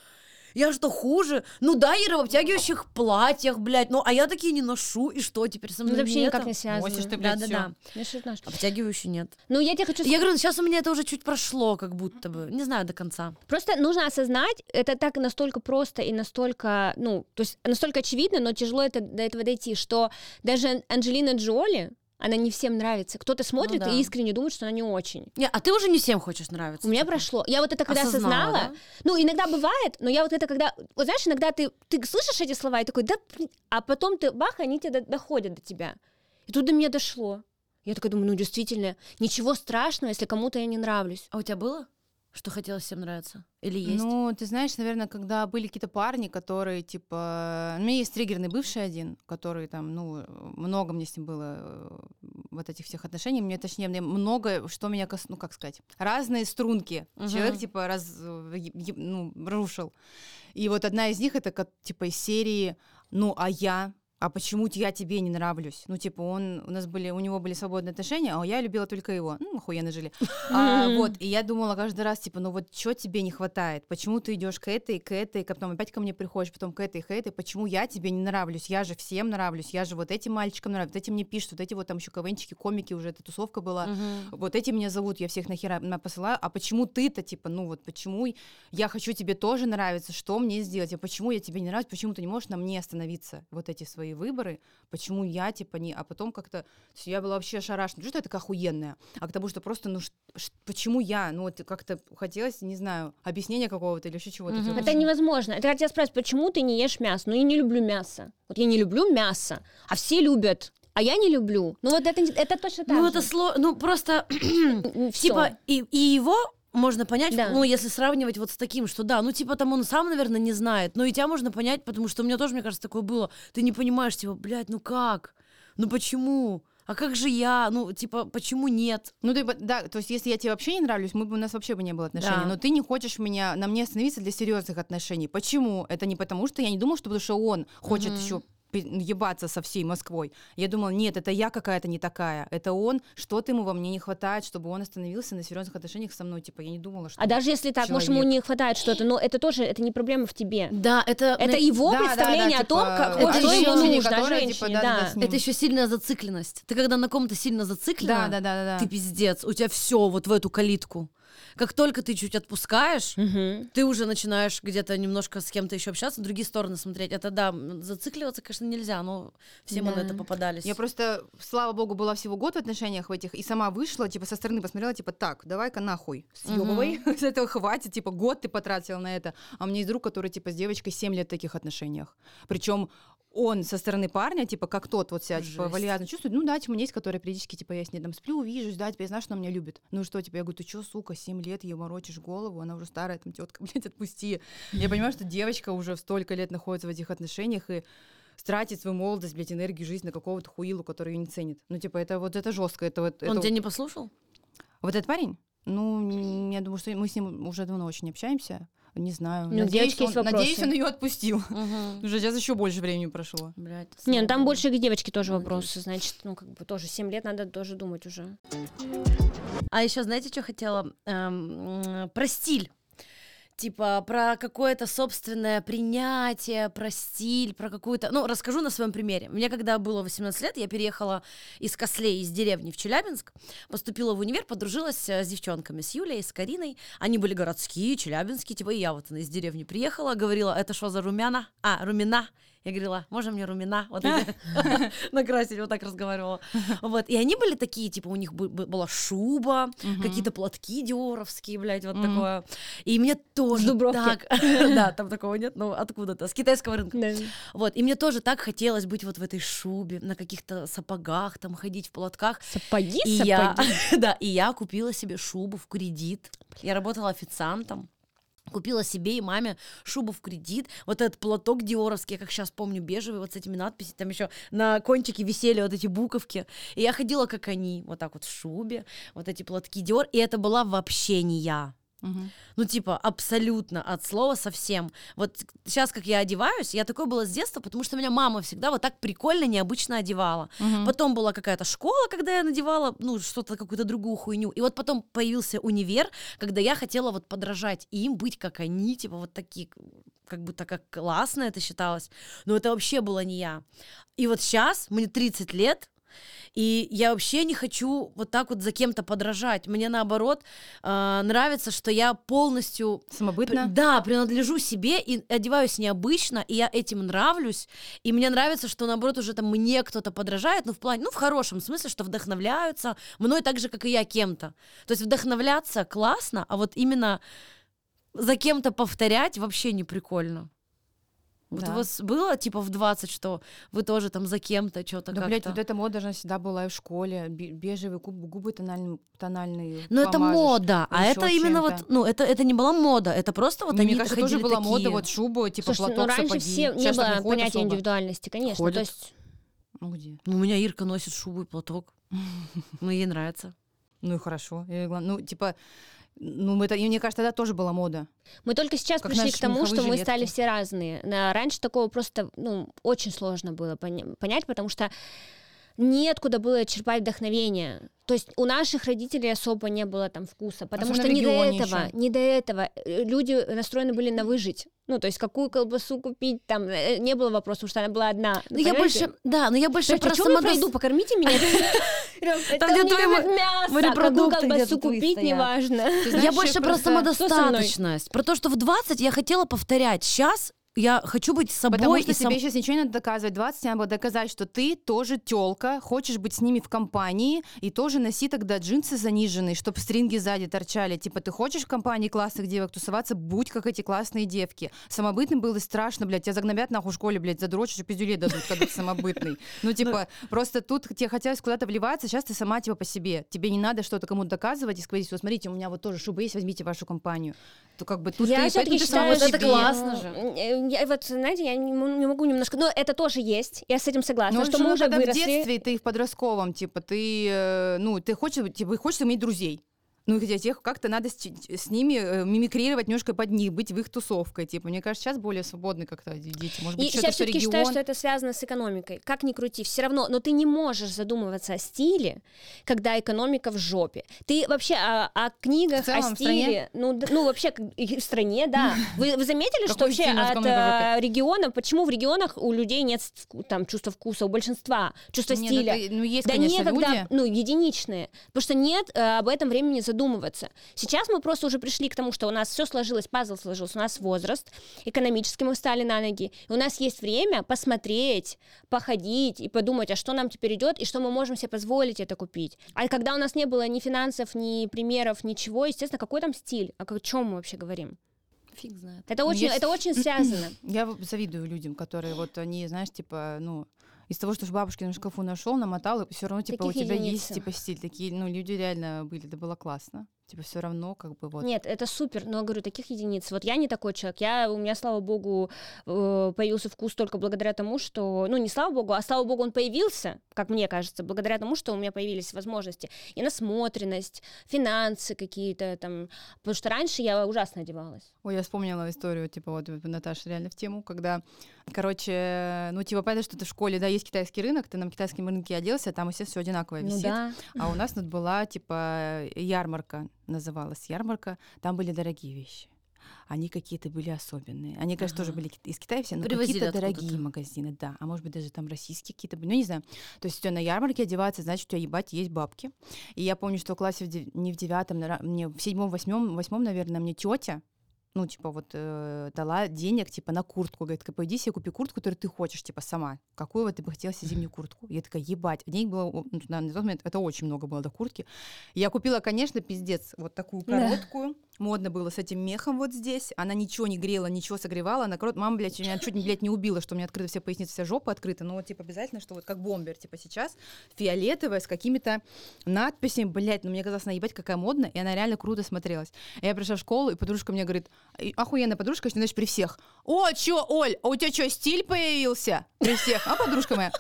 Я что, хуже? Ну да, Ира в обтягивающих платьях, блядь, ну а я такие не ношу, и что теперь со Ну, мной это вообще нет? никак не связано. Носишь ты, блядь, Да-да-да. Ну, что знаешь. Обтягивающий нет. Ну, я тебе хочу Я говорю, сейчас у меня это уже чуть прошло, как будто бы. Не знаю до конца. Просто нужно осознать, это так настолько просто и настолько, ну, то есть настолько очевидно, но тяжело это, до этого дойти, что даже Анджелина Джоли, она не всем нравится. Кто-то смотрит да. и искренне думает, что она не очень. Не, а ты уже не всем хочешь нравиться. У меня типа? прошло. Я вот это когда Осознала, осознала, да? ну, иногда бывает, но я вот это когда, вот знаешь, иногда ты, ты слышишь эти слова и такой, да, блин», а потом ты, бах, они тебе до- доходят до тебя. И тут до меня дошло. Я такая думаю, ну, действительно, ничего страшного, если кому-то я не нравлюсь. А у тебя было? Что хотелось всем нравиться? Или есть? Ну, ты знаешь, наверное, когда были какие-то парни, которые, типа... У меня есть триггерный бывший один, который там, ну, много мне с ним было э, вот этих всех отношений. Мне, точнее, мне много, что меня кос... Ну, как сказать? Разные струнки. Мгм. Человек, типа, раз... э, ну, рушил. И вот одна из них, это, как, типа, из серии «Ну, а я?» А почему я тебе не нравлюсь? Ну, типа, он, у нас были, у него были свободные отношения, а я любила только его. Ну, охуенно жили. *laughs* А, вот, и я думала каждый раз, типа, ну вот что тебе не хватает? Почему ты идешь к этой, к этой, потом опять ко мне приходишь, потом к этой, к этой? Почему я тебе не нравлюсь? Я же всем нравлюсь, я же вот этим мальчикам нравлюсь, вот эти мне пишут, вот эти вот там еще КВНчики, комики, уже эта тусовка была. Мгм. Вот эти меня зовут, я всех нахера на- посылаю. А почему ты-то, типа, ну вот почему я хочу тебе тоже нравиться, что мне сделать? А почему я тебе не нравлюсь? Почему ты не можешь на мне остановиться? Вот эти свои выборы. Почему я, типа, не... А потом как-то... то есть Я была вообще то, что я такая охуенная, а к тому, что просто, ну, ш- ш- почему я? Ну, вот как-то хотелось, не знаю, объяснения какого-то или еще чего-то. Типа, Это невозможно. Это когда тебя спрашивают, почему ты не ешь мясо? Ну, я не люблю мясо. Вот я не люблю мясо, а все любят. а я не люблю. Ну вот это, это точно так Ну, же. это сложно. Ну, просто, *clears throat* типа, и, и его можно понять, Да. ну, если сравнивать вот с таким, что да, ну, типа, там он сам, наверное, не знает, но и тебя можно понять, потому что у меня тоже, мне кажется, такое было. Ты не понимаешь, типа, блядь, ну как? Ну почему? А как же я? Ну, типа, почему нет? Ну, ты, да, то есть, если я тебе вообще не нравлюсь, мы бы, у нас вообще бы не было отношений. Да. Но ты не хочешь меня, на мне остановиться для серьезных отношений. Почему? Это не потому, что я не думала, что потому что он хочет Мгм. еще ебаться со всей Москвой. Я думала, нет, это я какая-то не такая. Это он, что-то ему во мне не хватает, чтобы он остановился на серьезных отношениях со мной. Типа, я не думала, что... А даже если так, может, ему человек. не хватает что-то, но это тоже, это не проблема в тебе. Да, это... Это его Да, да, представление да, о том, типа, как, это что ему нужно, женщине, типа, да. с ним. Это еще сильная зацикленность. Ты когда на ком-то сильно зациклена, Да, да, да, да. ты пиздец, у тебя все вот в эту калитку. Как только ты чуть отпускаешь, Мгм. ты уже начинаешь где-то немножко с кем-то еще общаться, другие стороны смотреть. Это да, зацикливаться, конечно, нельзя, но все мы на Да. это попадались. Я просто, слава богу, была всего год в отношениях в этих, и сама вышла, типа, со стороны посмотрела, типа, так, давай-ка нахуй, съебывай, *laughs* с этого хватит, типа, год ты потратила на это. А у меня есть друг, который, типа, с девочкой 7 лет в таких отношениях. Причем он со стороны парня, типа, как тот вот себя, типа, вальяжно чувствует. Ну да, типа, у меня есть, которая периодически, типа, я с ней там сплю, вижусь, да, типа, я знаю, что она меня любит. Ну что, типа, я говорю, ты что, сука, 7 лет ей морочишь голову, она уже старая, там, тетка, *laughs* блядь, отпусти. Я понимаю, что девочка уже столько лет находится в этих отношениях, и тратит свою молодость, блядь, энергию, жизнь на какого-то хуилу, который ее не ценит. Ну, типа, это вот это жестко. Это вот, Он это тебя не послушал? вот этот парень? Ну, я думаю, что мы с ним уже давно очень общаемся. Не знаю. Ну, надеюсь, девочки есть он, надеюсь, он ее отпустил. Угу. Уже сейчас еще больше времени прошло. Блядь, Не, ну там больше к девочке тоже Надеюсь. вопросы, значит, ну как бы тоже 7 лет надо тоже думать уже. А еще знаете, что хотела? Эм, про стиль. Типа про какое-то собственное принятие, про стиль, про какую-то... Ну, расскажу на своем примере. Мне когда было 18 лет, я переехала из Кослей, из деревни в Челябинск, поступила в универ, подружилась э, с девчонками, с Юлей, с Кариной. Они были городские, челябинские, типа и я вот из деревни приехала, говорила, это что за румяна? А, румяна. Я говорила, можно мне румяна? Вот *laughs* *laughs* накрасить, вот так разговаривала. Вот, и они были такие, типа, у них бы- бы- была шуба, какие-то платки диоровские, блядь, вот такое. И мне тоже так... *laughs* Да, там такого нет, ну откуда-то, с китайского рынка. Вот, и мне тоже так хотелось быть вот в этой шубе, на каких-то сапогах, там ходить в платках. Сапоги, И я, да, и я купила себе шубу в кредит. Я работала официантом. Купила себе и маме шубу в кредит. Вот этот платок диоровский, я как сейчас помню, бежевый, вот с этими надписями. Там еще на кончике висели вот эти буковки. И я ходила, как они, вот так вот в шубе, вот эти платки диор. И это была вообще не я. Мгм. Ну, типа, абсолютно от слова совсем. Вот сейчас, как я одеваюсь, я такой была с детства, потому что меня мама всегда вот так прикольно, необычно одевала. Мгм. Потом была какая-то школа, когда я надевала, ну, что-то, какую-то другую хуйню. И вот потом появился универ, когда я хотела вот подражать им, быть как они, типа вот такие, как будто как классно это считалось. Но это вообще было не я. И вот сейчас, мне 30 лет, и я вообще не хочу вот так вот за кем-то подражать. Мне наоборот э, нравится, что я полностью Самобытно? да, принадлежу себе и одеваюсь необычно, и я этим нравлюсь. И мне нравится, что наоборот уже там мне кто-то подражает, ну в плане, ну в хорошем смысле, что вдохновляются мной так же, как и я кем-то. То есть вдохновляться классно, а вот именно за кем-то повторять вообще не прикольно. Вот Да. у вас было типа в 20, что вы тоже там за кем-то что-то Да, как-то... блядь, вот эта мода же всегда была и в школе. Бе- Бежевые губы, губы тональные, тональные Ну, это мода, а это именно чем-то. вот, ну, это, это не была мода, это просто вот Ну, они Мне кажется, тоже была мода, такие. вот шубу, типа Слушай, ну платок, раньше сапоги. все не Сейчас было понятия особо. индивидуальности, конечно. Ходят. То есть Ну где? Ну, у меня Ирка носит шубу и платок. *laughs* Ну, ей нравится. Ну и хорошо. Ну, типа, ну, это, и мне кажется, тогда тоже была мода. мы только сейчас Как пришли к тому, что мы стали жилетки. все разные. Раньше такого просто ну, очень сложно было поня- понять, потому что неоткуда было черпать вдохновение. То есть у наших родителей особо не было там вкуса, потому Особенно что не до этого, ещё. не до этого люди настроены были на выжить. Ну, то есть какую колбасу купить, там э, не было вопроса, потому что она была одна. Ну, я больше, да, но я больше Слушайте, про самодос- пройду, покормите меня. *laughs* Там, где твои мясо, какую колбасу купить, неважно. Я больше про самодостаточность. Про то, что в 20 я хотела повторять. Сейчас я хочу быть собой. Потому что и сам- тебе сейчас ничего не надо доказывать. 20 тебе надо было доказать, что ты тоже телка, хочешь быть с ними в компании, и тоже носи тогда джинсы заниженные, чтобы стринги сзади торчали. Типа, ты хочешь в компании классных девок тусоваться, будь как эти классные девки. Самобытным было страшно, блядь, тебя загнобят нахуй в школе, блядь, задрочишь и пиздюлей дадут, когда ты самобытный. Ну, *laughs* типа, просто тут тебе хотелось куда-то вливаться, сейчас ты сама, типа, по себе. Тебе не надо что-то кому-то доказывать и сказать, что смотрите, у меня вот тоже шуба есть, возьмите вашу компанию. То как бы тут я ты, все-таки поэтому ты сама считаю, вот это себе. классно же. Я, вот, знаете, я не, не могу немножко... Но это тоже есть, я с этим согласна, Ну, что мы уже в выросли. детстве, ты в подростковом, типа, ты, э, ну, ты хочешь, типа, хочешь иметь друзей. Ну, хотя тех как-то надо с, с ними э, мимикрировать немножко под них, быть в их тусовкой. Типа, мне кажется, сейчас более свободны как-то дети. Может быть, И я все-таки регион. считаю, что это связано с экономикой. Как ни крути, все равно, но ты не можешь задумываться о стиле, когда экономика в жопе. Ты вообще о, о книгах, целом, о стиле, ну, ну вообще в стране, да. *laughs* Вы, вы заметили, что вообще от э, регионов, почему в регионах у людей нет там чувства вкуса, у большинства чувства ну, стиля? ну, есть, да конечно, некогда, ну, единичные. Потому что нет э, об этом времени задумываться. Сейчас мы просто уже пришли к тому, что у нас все сложилось, пазл сложился, у нас возраст, экономически мы встали на ноги, и у нас есть время посмотреть, походить и подумать, а что нам теперь идет, и что мы можем себе позволить это купить. А когда у нас не было ни финансов, ни примеров, ничего, естественно, какой там стиль, о чем мы вообще говорим? Фиг знает. Это очень, есть- это очень связано. *clears throat* Я завидую людям, которые вот они, знаешь, типа, ну, из того, что в бабушкином шкафу нашел, намотал, и все равно, типа, у Таких тебя единиц. есть, типа, стиль. Такие, ну, люди реально были, это было классно. Типа, все равно, как бы, вот. Нет, это супер, но говорю, таких единиц. Вот я не такой человек. Я, у меня, слава богу, э, появился вкус только благодаря тому, что, ну не слава богу, а слава богу, он появился, как мне кажется, благодаря тому, что у меня появились возможности и насмотренность, финансы какие-то там, потому что раньше я ужасно одевалась. Ой, я вспомнила историю, типа, вот Наташа реально в тему, когда, короче, ну, типа, понятно, что ты в школе, да, есть китайский рынок, ты на китайском рынке оделся, там, естественно, все одинаковое Ну висит. да. А у нас тут была, типа, ярмарка, называлась ярмарка, там были дорогие вещи. Они какие-то были особенные. Они, конечно, тоже Ага. были ки- из Китая все, но какие-то дорогие магазины, да. А может быть, даже там российские какие-то были, ну, не знаю. То есть у тебя на ярмарке одеваться, значит, у тебя, ебать, есть бабки. И я помню, что в классе в дев- не в девятом, нара- мне в седьмом, восьмом, восьмом, наверное, мне тетя, ну, типа, вот э, дала денег, типа, на куртку. Говорит, «Ка, пойди себе купи куртку, которую ты хочешь, типа, сама. Какую вот ты бы хотела себе зимнюю куртку? Я такая, ебать. Денег было, ну, на, на тот момент, это очень много было до куртки. Я купила, конечно, пиздец, вот такую Да. Модно было с этим мехом вот здесь. Она ничего не грела, ничего согревала. Она корот... Мама, блядь, меня чуть, блядь, не убила, что у меня открыта вся поясница, вся жопа открыта. Но типа, обязательно, что вот как бомбер, типа, сейчас фиолетовая с какими-то надписями. Блядь, ну мне казалось, она ебать какая модная, и она реально круто смотрелась. Я пришла в школу, и подружка мне говорит, «И охуенная подружка, что, знаешь, при всех. О, чё, Оль, а у тебя что, стиль появился? При всех. А, подружка моя?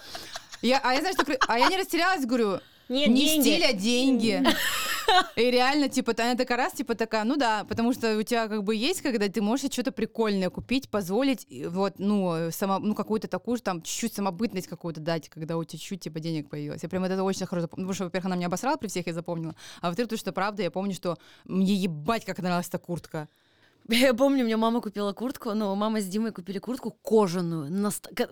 Я, а я, знаешь, так, а я не растерялась, говорю, Нет, не деньги. стиль, а деньги. *laughs* И реально, типа, она такая раз, типа, такая, ну да, потому что у тебя как бы есть, когда ты можешь что-то прикольное купить, позволить, вот, ну, само, ну, какую-то такую же, там, чуть-чуть самобытность какую-то дать, когда у тебя чуть, типа, денег появилось. Я прям это очень хорошо запомнила, потому что, во-первых, она меня обосрала при всех, я запомнила, а во-вторых, то, что правда, я помню, что мне ебать, как нравилась эта куртка. *laughs* Я помню, мне мама купила куртку, ну, мама с Димой купили куртку кожаную. наста- ка-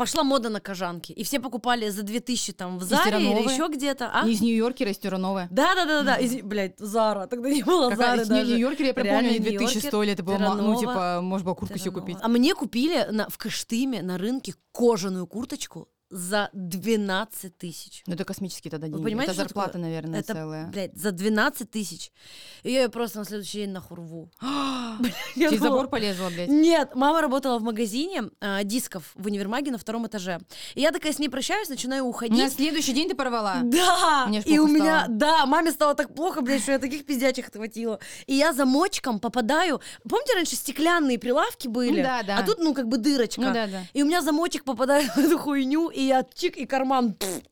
Пошла мода на кожанки. И все покупали за 2000 там в Заре или еще где-то. А? Из Нью-Йоркера, из Тюрановая. Да, да, да, да, да. Блять, Зара. Тогда не было Зары даже. Нью-Йоркера, я прям помню, они 2000 Нью-Йоркер, стоили, это было, ну, типа, можно было куртку себе купить. А мне купили на, в Кыштыме на рынке кожаную курточку за 12 тысяч. Ну, это космические тогда Вы деньги. понимаете, это зарплата, такое? наверное, Это, целая. блядь, за 12 тысяч. И я просто на следующий день нахуй рву. *gasps* *gasps* Через забор полезла, блядь. Нет, мама работала в магазине а, дисков в универмаге на втором этаже. И я такая с ней прощаюсь, начинаю На уходить. следующий день ты порвала. Да, Мне и у плохо меня, стало. да, маме стало так плохо, блядь, что я таких пиздячих отхватила. И я замочком попадаю. Помните, раньше стеклянные прилавки были? Ну да, да. А тут, ну, как бы дырочка. Ну да, да. И у меня замочек попадает в эту хуйню, и я чик, и карман пф,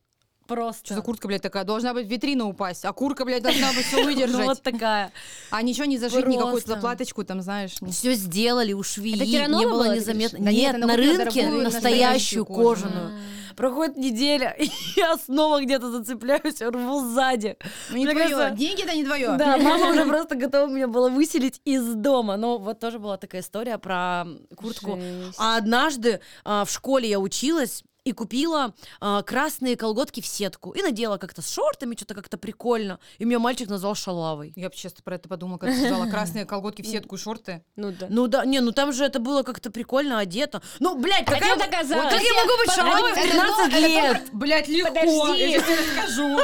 просто. Что за куртка, блядь, такая? Должна быть витрина упасть, а курка, блядь, должна быть все *laughs* Ну, выдержать. вот такая. А ничего не зашить, никакую заплаточку там, знаешь. Все сделали у швеи, Это не было незаметно. Нет, на рынке настоящую кожаную. Проходит неделя, *laughs* и я снова где-то зацепляюсь, рву сзади. Ну не Мне твое. кажется, Деньги это не твое. Да, мама *laughs* уже просто готова меня была выселить из дома. Но вот тоже была такая история про куртку. Жесть. А однажды а, в школе я училась, и купила а, красные колготки в сетку. И надела как-то с шортами, что-то как-то прикольно. И меня мальчик назвал шалавой. Я бы честно про это подумала, когда сказала красные колготки в сетку и шорты. Ну да. Ну да, не, ну там же это было как-то прикольно одето. Ну, блядь, доказать. Вот как я могу быть шалавой в 15 лет? Блять, легко. Подожди. Я тебе расскажу.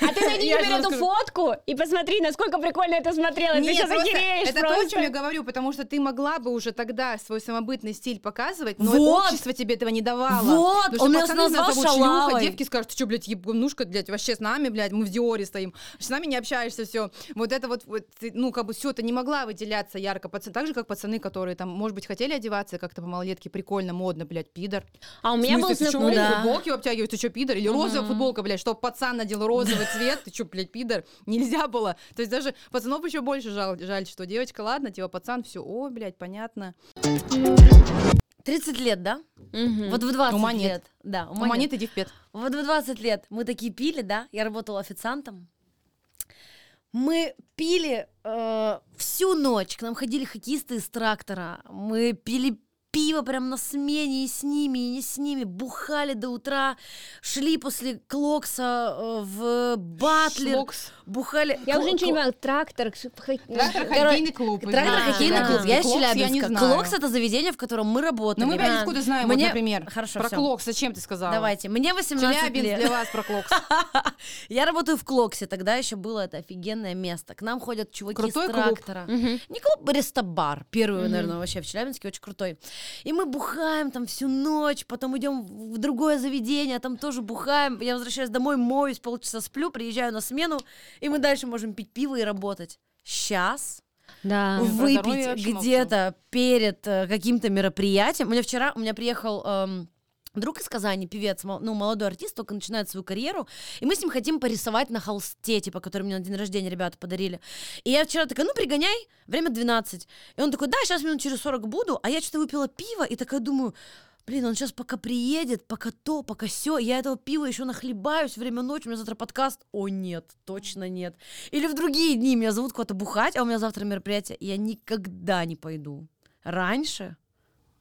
А ты найди Я теперь эту фотку и посмотри, насколько прикольно это смотрелось. Ты Нет, сейчас охереешь это то, о чем я говорю, потому что ты могла бы уже тогда свой самобытный стиль показывать, но общество тебе этого не давало. Вот, Потому что он пацаны нас назвал зовут шлюха, шалавой. девки скажут, ты что, блядь, ебанушка, блядь, вообще с нами, блядь, мы в Диоре стоим, с нами не общаешься, все. Вот это вот, вот ну, как бы все, ты не могла выделяться ярко. Пацаны, так же, как пацаны, которые там, может быть, хотели одеваться как-то по малолетке, прикольно, модно, блядь, пидор. А у меня был знакомый... да. футболки обтягиваешь, ты что, пидор? Или розовая футболка, блядь, что пацан надел розовый цвет, ты что, блядь, пидор? Нельзя было. То есть даже пацанов еще больше жаль, жаль, что девочка, ладно, типа пацан, все, о, блядь, понятно. 30 лет, да? Мгм. Вот в 20 Ума нет. лет. Да, ума Ума нет. нет, иди в пет. Вот в 20 лет мы такие пили, да? Я работала официантом. Мы пили э, всю ночь. К нам ходили хоккеисты из Трактора. Мы пили пиво прям на смене и с ними, и не с ними. Бухали до утра. Шли после Клокса э, в Батлер. Шлокс. Бухали. Я уже Кл- ничего не понимаю. Трактор... Трактор, хоккейный клуб. Трактор хоккейный клуб. Я из Челябинска. Клокс это заведение, в котором мы работали. Ну мы, Да. откуда знаем, вот, например. Хорошо, Про. Клокс, зачем ты сказала? Давайте. Мне 18 Челябинск лет. для вас про Клокс. *laughs* Я работаю в Клоксе, тогда еще было это офигенное место. К нам ходят чуваки Крутой с клуб. трактора. Не клуб, рестобар. Первый, наверное, вообще в Челябинске, очень крутой. И мы бухаем там всю ночь, потом идем в другое заведение, там тоже бухаем. Я возвращаюсь домой, моюсь, полчаса сплю, приезжаю на смену, и мы дальше можем пить пиво и работать. Сейчас Да. здоровье выпить где-то перед э, каким-то мероприятием. У меня вчера, у меня приехал эм, друг из Казани, певец, ну, молодой артист, только начинает свою карьеру, и мы с ним хотим порисовать на холсте, типа, который мне на день рождения ребята подарили. И я вчера такая, ну, пригоняй, время 12. И он такой, да, сейчас минут через 40 буду, а я что-то выпила пиво, и такая думаю, Блин, он сейчас пока приедет, пока то, пока все, я этого пива еще нахлебаюсь, время ночи, у меня завтра подкаст. О, нет, точно нет. Или в другие дни меня зовут куда-то бухать, а у меня завтра мероприятие, и я никогда не пойду. Раньше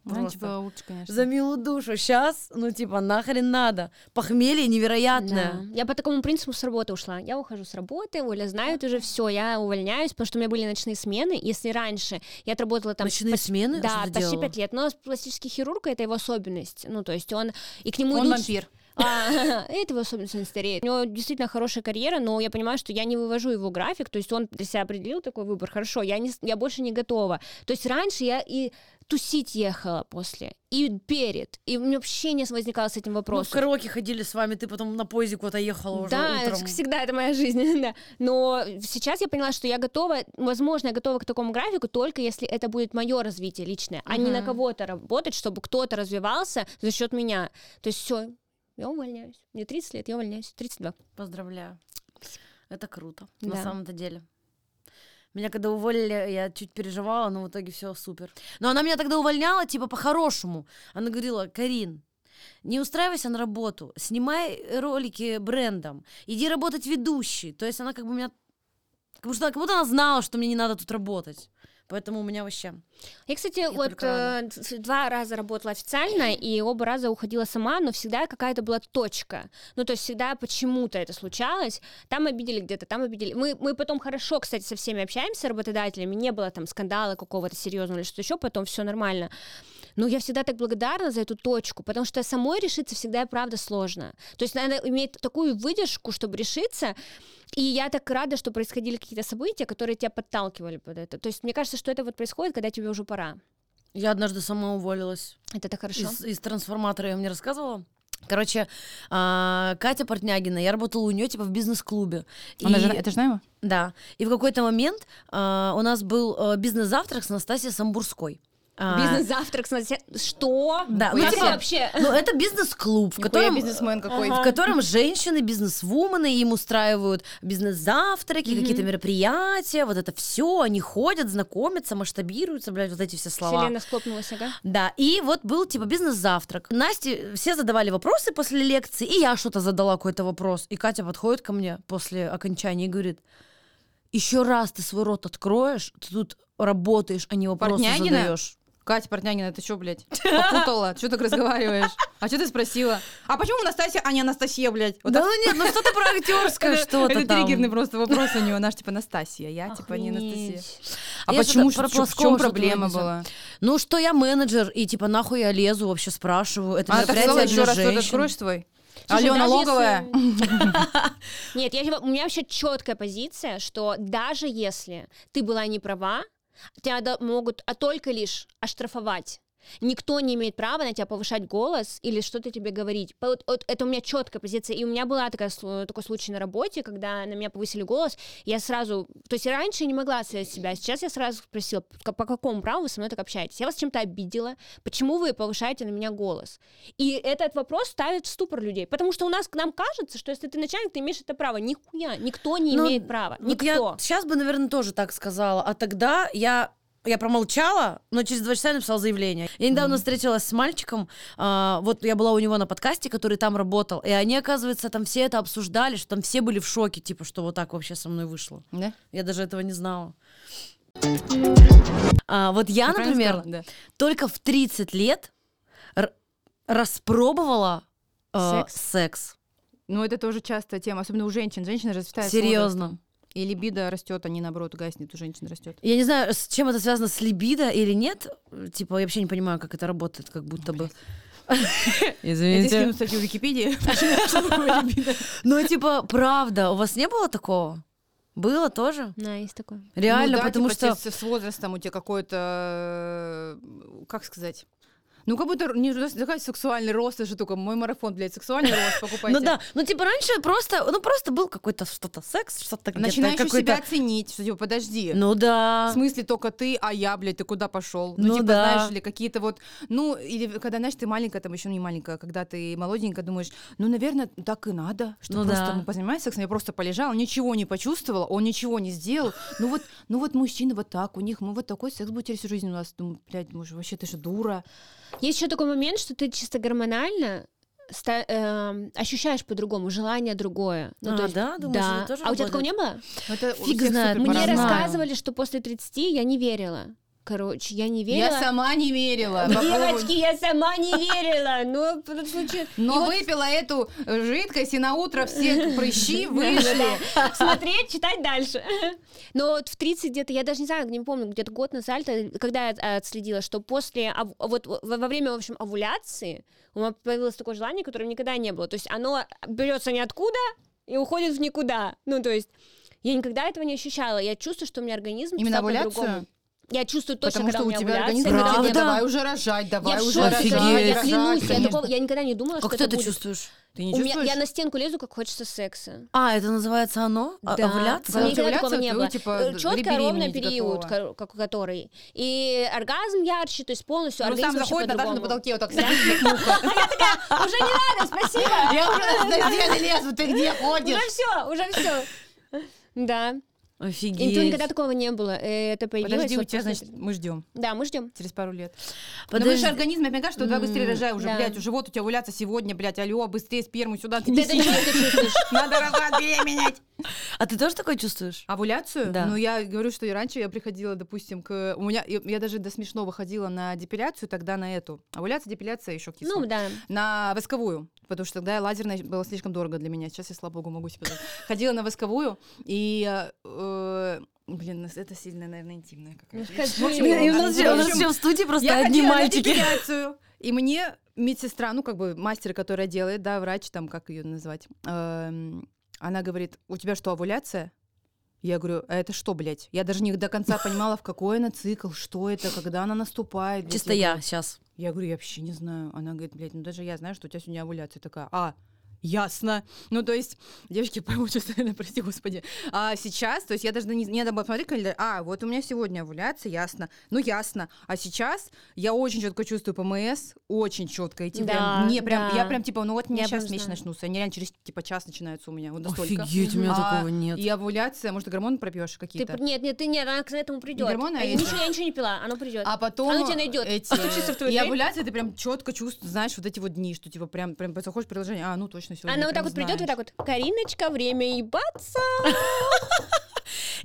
Раньше Просто. было лучше, конечно. за милую душу. Сейчас, ну, типа, нахрен надо. Похмелье невероятное. Да. Я по такому принципу с работы ушла. Я ухожу с работы, Оля знает уже все, я увольняюсь, потому что у меня были ночные смены. Если раньше я отработала там... Ночные почти- смены? Да, почти пять лет. Но пластический хирург — это его особенность. Ну, то есть он... И к нему Он идут... вампир. А, *laughs* это особенность, он стареет. У него действительно хорошая карьера, но я понимаю, что я не вывожу его график, то есть он для себя определил такой выбор. Хорошо, я, не, я больше не готова. То есть раньше я и тусить ехала после, и перед, и у меня вообще не возникало с этим Ну, в караоке ходили с вами, ты потом на поезде куда-то ехала уже Да, это утром. всегда это моя жизнь, *laughs* да. Но сейчас я поняла, что я готова, возможно, я готова к такому графику только если это будет мое развитие личное, а не на кого-то работать, чтобы кто-то развивался за счет меня. То есть все, я увольняюсь. Мне 30 лет, я увольняюсь. 32. Поздравляю. Это круто, на Да. самом-то деле. Меня когда уволили, я чуть переживала, но в итоге все супер. Но она меня тогда увольняла, типа, по-хорошему. Она говорила, Карин, не устраивайся на работу, снимай ролики брендом, иди работать ведущей. То есть она как бы меня... Как будто, как будто она знала, что мне не надо тут работать. Поэтому у меня вообще... Я, кстати, вот только рада. э, два раза работала официально, и оба раза уходила сама, но всегда какая-то была точка. Ну, то есть всегда почему-то это случалось. Там обидели где-то, там обидели. Мы, мы потом хорошо, кстати, со всеми общаемся, работодателями. Не было там скандала какого-то серьезного или что еще, потом все нормально. Но я всегда так благодарна за эту точку, потому что самой решиться всегда и правда сложно. То есть надо иметь такую выдержку, чтобы решиться. И я так рада, что происходили какие-то события, которые тебя подталкивали под это. То есть мне кажется, что это вот происходит, когда тебе уже пора. Я однажды сама уволилась. Это так хорошо. Из, из трансформатора я вам не рассказывала. Короче, а, Катя Портнягина, я работала у нее типа в бизнес-клубе. Она И- же, это же Наева? Да. И в какой-то момент а, у нас был а, бизнес-завтрак с Анастасией Самбурской. А, Бизнес-завтрак с Настя- Что? Да, ну, типа- вообще? Ну, это бизнес-клуб, в котором, бизнесмен какой. в котором женщины, бизнес-вумены, им устраивают бизнес-завтраки, какие-то мероприятия, вот это все, они ходят, знакомятся, масштабируются, блядь, вот эти все слова. Вселенная схлопнулась, ага. Да, и вот был типа бизнес-завтрак. Насте все задавали вопросы после лекции, и я что-то задала какой-то вопрос. И Катя подходит ко мне после окончания и говорит, еще раз ты свой рот откроешь, ты тут работаешь, а не вопросы Портнягина? задаешь. Катя Портнягина, ты что, блядь, *laughs* попутала? Что так разговариваешь? А что ты спросила? А почему Настасья, а не Анастасия, блядь? Вот Да так- ну нет, ну что-то про актерское *laughs* что-то Это там. триггерный просто вопрос у нее. Она ж типа Настасья, я типа не Анастасия. А Я почему? что-то про Что- В чем проблема была? Ну что я менеджер, и типа нахуй я лезу, вообще спрашиваю. Это А так мероприятие сказала, еще для раз рот женщин. откроешь твой? Слушай, Алена Логовая? если- *laughs* Нет, я, у меня вообще четкая позиция, что даже если ты была не права, тебя могут а только лишь оштрафовать. Никто не имеет права на тебя повышать голос или что-то тебе говорить. Вот- вот это у меня четкая позиция. И у меня была такая, такой случай на работе, когда на меня повысили голос. Я сразу... То есть я раньше не могла отстоять себя, сейчас я сразу спросила, «К- по какому праву вы со мной так общаетесь? Я вас чем-то обидела? Почему вы повышаете на меня голос? И этот вопрос ставит в ступор людей. Потому что у нас к нам кажется, что если ты начальник, ты имеешь это право. Нихуя, никто не Ну, имеет права. Вот Никто. я сейчас бы, наверное, тоже так сказала. А тогда я я промолчала, но через два часа я написала заявление. Я недавно встретилась с мальчиком, а, вот я была у него на подкасте, который там работал, и они, оказывается, там все это обсуждали, что там все были в шоке, типа, что вот так вообще со мной вышло. Да? Я даже этого не знала. А, вот я, например, сказала? Да. только в 30 лет р- распробовала э, Секс? секс. Ну, это тоже частая тема, особенно у женщин. Женщины расцветают Серьезно. И либидо растет, а не наоборот гаснет, у женщин растет. Я не знаю, с чем это связано, с либидо или нет. Типа, я вообще не понимаю, как это работает, как будто бы. *laughs* Я тебе Извините. скину статью в Википедии. *laughs* Что такое либидо? Ну, типа, правда, у вас не было такого? Было тоже? Да, есть такое. Реально, Ну да, потому типа, что... с, с возрастом у тебя какой-то, э, как сказать, ну как будто не такой сексуальный рост, это же только мой марафон, блядь, сексуальный рост покупайте. Ну да, ну типа раньше просто, ну просто был какой-то что-то секс, что-то где-то Начинаешь себя ценить, что типа, подожди. Ну В да. смысле только ты, а я, блядь, ты куда пошел? Ну типа, да. знаешь, или какие-то вот, ну, или когда, знаешь, ты маленькая, там еще не маленькая, когда ты молоденькая, думаешь, ну, наверное, так и надо, что Ну просто да. мы позанимались сексом, я просто полежала, ничего не почувствовала, он ничего не сделал. Ну вот, ну вот мужчины вот так, у них, мы вот такой секс будет всю жизнь у нас. Думаю, блядь, может, вообще ты же дура. Есть еще такой момент, что ты чисто гормонально ста- эм, ощущаешь по-другому, желание другое. Ну, А, то есть- да? Думаешь, да. это тоже А у тебя такого работает? не было? Это Фиг знает, мне рассказывали, что после 30 я не верила. Короче, я не верила. Я сама не верила. Девочки, я сама не верила. Ну. Но И вот выпила эту жидкость, и на утро все прыщи вышли. смотреть, читать дальше. Но вот в 30 где-то, я даже не знаю, не помню, где-то год назад, это- когда я э, отследила, что после, вот во время, в общем, овуляции у меня появилось такое желание, которое никогда не было. То есть оно берется ниоткуда и уходит в никуда. Ну, то есть я никогда этого не ощущала. Я чувствую, что у меня организм Именно овуляцию? Я чувствую точно, Потому когда что у меня тебя организм когда говорит, у «Нет, Правда? давай уже рожать, давай Я уже шоке, рожать. Офигеть. я клянусь, я, конечно». такого- я никогда не думала, Как что ты это это будет. чувствуешь? Ты не У меня, чувствуешь? я на стенку лезу, как хочется секса. А, это называется оно? А- Да. Овуляция? У меня никогда такого не ты, было. типа, Четко беременеть ровный период, как- который. И оргазм ярче, то есть полностью Ну, организм сам заходит, Наташа на потолке вот так сидит, как муха. *laughs* Уже не надо, спасибо. Я уже на стены лезу, ты где ходишь? Уже все, уже все. Да. И Офигеть. никогда такого не было. Это появилось. Подожди, у тебя, значит, мы ждем Да, мы ждем. через пару лет. Но Подожди. выше организм, мне кажется, что давай быстрее рожай уже, да. блядь, уже вот у тебя овуляция сегодня, блядь, алло, быстрее сперму сюда, ты Ты это неси. четко чувствуешь. *laughs* Надо рожать, беременеть. А ты тоже такое чувствуешь? Овуляцию? Да. Ну, я говорю, что и раньше я приходила, допустим, к... У меня... Я я даже до смешного ходила на депиляцию, тогда на эту. Овуляция, депиляция еще кисло. Ну, да. на восковую, потому что тогда лазерная было слишком дорого для меня. Сейчас я, слава богу, могу себе. Ходила на восковую, и, э, блин, это сильно, наверное, интимная какая-то и у нас, же- у нас общем, все в студии просто я одни на мальчики. депиляцию, и мне медсестра, ну, как бы мастер, которая делает, да, врач, там, как ее назвать, эм, она говорит, у тебя что, овуляция? Я говорю, а это что, блядь? Я даже не до конца понимала, в какой она цикл, что это, когда она наступает. Чисто я сейчас. Я говорю, я вообще не знаю. Она говорит, блядь, ну даже я знаю, что у тебя сегодня овуляция. Такая, а, ясно. Ну, то есть, девочки *laughs* поймут, что, наверное, прости, господи. А сейчас, то есть я даже не, не надо было смотреть календарь, а, вот у меня сегодня овуляция, ясно. Ну, ясно. А сейчас я очень четко чувствую ПМС, очень четко. идти Да, прям, не, прям, да. я прям, типа, ну вот мне сейчас месяц начнутся. Они реально через, типа, час начинаются у меня. Вот настолько. Офигеть, у меня А, такого нет. И овуляция, может, гормон пропьешь Ты, какие-то? пр- нет, нет, ты нет, она к этому придет. гормоны, а я, ничего, я ничего не пила, оно придет. А потом Оно тебя найдет. эти- и овуляция, ты прям четко чувствуешь, знаешь, вот эти вот дни, что типа прям, прям заходишь в приложение, а, ну точно сегодня. Она вот так вот придет, вот так вот. Кариночка, время ебаться. *laughs*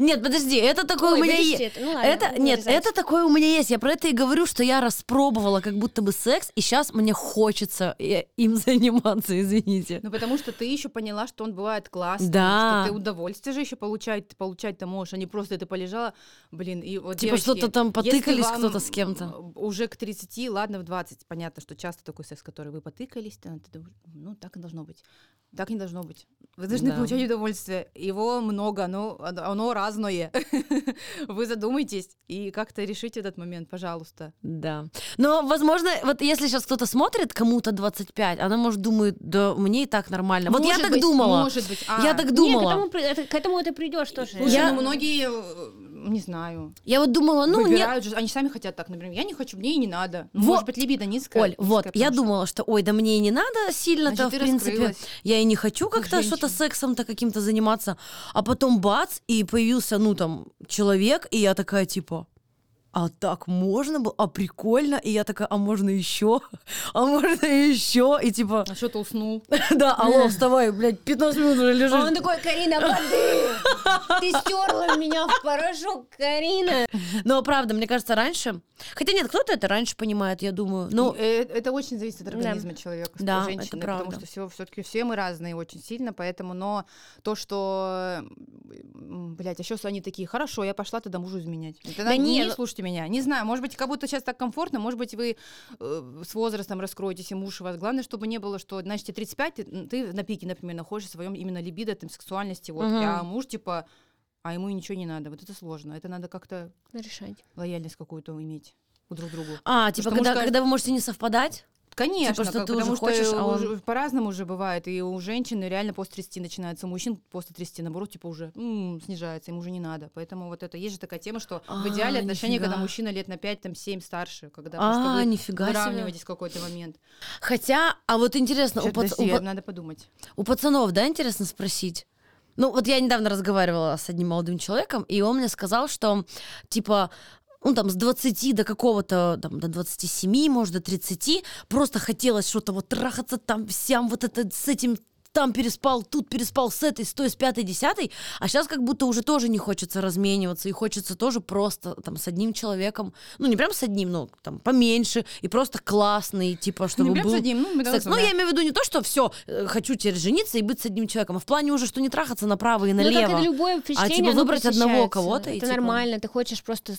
Нет, подожди, это такое Ой, у меня есть. это. Ну ладно, Это, буду нет, это такое у меня есть. Я про это и говорю, что я распробовала как будто бы секс, и сейчас мне хочется э, им *laughs* заниматься, извините. Ну, потому что ты еще поняла, что он бывает классный, Да. что ты удовольствие же еще получать, получать-то можешь, а не просто ты полежала, блин, и вот Типа что-то там потыкались кто-то с кем-то. Уже к 30, ладно, в 20, понятно, что часто такой секс, который вы потыкались, ты думаешь, ну, так и должно быть. Так не должно быть. Вы должны Да. получать удовольствие. Его много, но оно разное. *laughs* Вы задумайтесь и как-то решите этот момент, пожалуйста. Да. Но, возможно, вот если сейчас кто-то смотрит, кому-то 25, она, может, думает, да мне и так нормально. Вот я Может так быть, думала. Может быть. Я А, так Нет, к думала. этому, к этому ты придешь тоже. Слушай, Я- ну многие, э, не знаю, Я вот думала, ну, нет, выбирают же, они сами хотят так, например, я не хочу, мне и не надо. Ну, Вот. Может быть, либидо низкая. Оль, вот, низкая, я потому что- думала, что, ой, да мне и не надо сильно-то, в принципе. раскрылась. Я и не хочу как-то что-то сексом-то каким-то заниматься. А потом бац, и появился, ну, там, человек, и я такая, типа, а так можно было? А прикольно? И я такая, а можно еще? *laughs* А можно еще? И типа, А что ты уснул? *laughs* да, алло, вставай, блядь, 15 минут уже А лежишь. он такой, Карина, воды! Ты стерла меня в порошок, Карина! Но правда, мне кажется, раньше... Хотя нет, кто-то это раньше понимает, я думаю. Ну, это очень зависит от организма человека, Да, женщины, потому что все, все-таки все мы разные очень сильно, поэтому, но то, что, блядь, а сейчас они такие, хорошо, я пошла тогда мужу изменять. Да не, не, ну- слушайте меня, не знаю, может быть, как будто сейчас так комфортно, может быть, вы э, с возрастом раскроетесь, и муж у вас. Главное, чтобы не было, что, значит, тебе 35, ты, ты на пике, например, находишься в своем именно либидо, там, сексуальности, вот, Мгм. а муж, типа, а ему ничего не надо. Вот это сложно. Это надо как-то Решать. лояльность какую-то иметь друг другу. а, типа, когда, мужская- когда вы можете не совпадать? Конечно, Типа, что как- ты потому уже что хочешь, а он- по-разному уже бывает. И у женщины реально после 30 начинается, у мужчин после 30, наоборот, типа уже м, снижается, им уже не надо. Поэтому вот это, есть же такая тема, что А, в идеале отношения, нифига. когда мужчина лет на 5, там, 7 старше, когда А, вы нифига выравниваетесь в какой-то момент. Хотя, а вот интересно, у, пац- надо подумать. у пацанов, да, интересно спросить? Ну, вот я недавно разговаривала с одним молодым человеком, и он мне сказал, что, типа, ну, там, с 20 до какого-то, там, до 27, может, до 30, просто хотелось что-то вот трахаться там, всем вот это, с этим там переспал, тут переспал, с этой, с той, с пятой, десятой, а сейчас как будто уже тоже не хочется размениваться, и хочется тоже просто там с одним человеком, ну, не прям с одним, но там поменьше, и просто классный, типа, чтобы не прям был с одним, ну, мы секс. Ну, я имею в виду не то, что все, хочу теперь жениться и быть с одним человеком, а в плане уже, что не трахаться направо и Ну, налево. как это любое впечатление, типа, выбрать одного кого-то и, Это типа- нормально, ты хочешь просто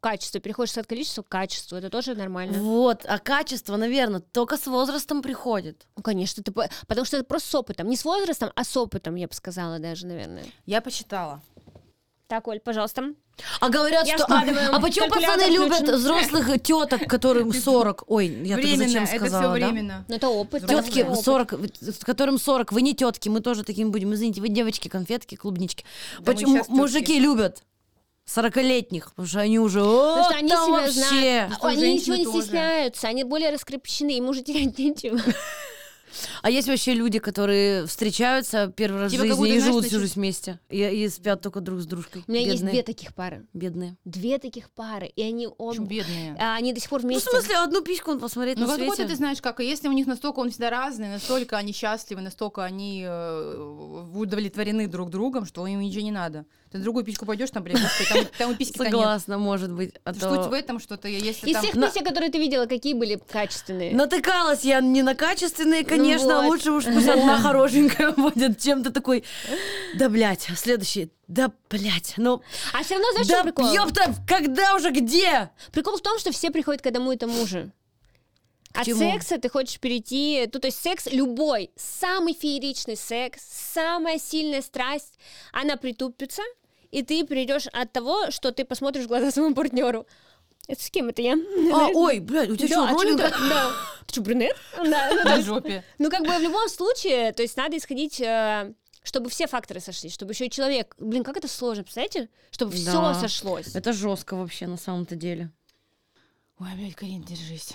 качество, переходишь от количества к качеству, это тоже нормально. Вот, а качество, наверное, только с возрастом приходит. Ну, конечно, ты, по- потому что это просто с опытом. Не с возрастом, а с опытом, я бы сказала даже, наверное. Я посчитала. Так, Оль, пожалуйста. А говорят, Я что... А, а почему пацаны любят включен. взрослых теток, которым *laughs* 40? Ой, я временно, зачем это сказала, все да? временно. Ну, это опыт. Тетки опыт. 40, с которым 40, вы не тетки, мы тоже такими будем. Извините, вы девочки, конфетки, клубнички. мы Почему мужики любят 40-летних? Потому что они уже... Потому «О, что они там себя вообще». знают. Что Они ничего не тоже. стесняются, они более раскрепощены, им уже терять нечего. *laughs* А есть вообще люди, которые встречаются первый раз Типа в жизни будто, и живут всю жизнь вместе. И, и спят только друг с дружкой. У меня есть Бедные. две таких пары. Бедные. Две таких пары, и они оба... бедные. а, Они до сих пор Ну, в вместе. смысле, одну письку он посмотреть Ну, на будто свете. ты знаешь, как, и если у них настолько он всегда разный, настолько они счастливы, настолько они э, удовлетворены друг другом, что им ничего не надо. Ты на другую письку пойдешь, там, господи, там, там и письки нет. Согласна, может быть. А Суть то... в этом, что ты, если Из там... всех На- писек, которые ты видела, какие были качественные? Натыкалась я не на качественные, конечно, вот. лучше уж пусть одна *laughs* хорошенькая будет, чем-то такой, да, блядь, следующий, да, блядь, ну, А все равно, знаешь, что да, прикол? ёпта, когда уже, где? Прикол в том, что все приходят к одному и тому же. От чему? секса ты хочешь перейти, ну, то есть секс любой, самый фееричный секс, самая сильная страсть, она притупится, и ты перейдешь от того, что ты посмотришь в глаза своему партнеру. Это с кем это я? А, ой, блядь, у тебя Да, что, ролик? это? Да. *laughs* Ты что, брюнет? Да, на жопе. Ну, как бы в любом случае, то есть надо исходить, э, чтобы все факторы сошлись, чтобы еще и человек... Блин, как это сложно, представляете? Чтобы все Да. сошлось. Это жестко вообще, на самом-то деле. Ой, блядь, Карин, держись.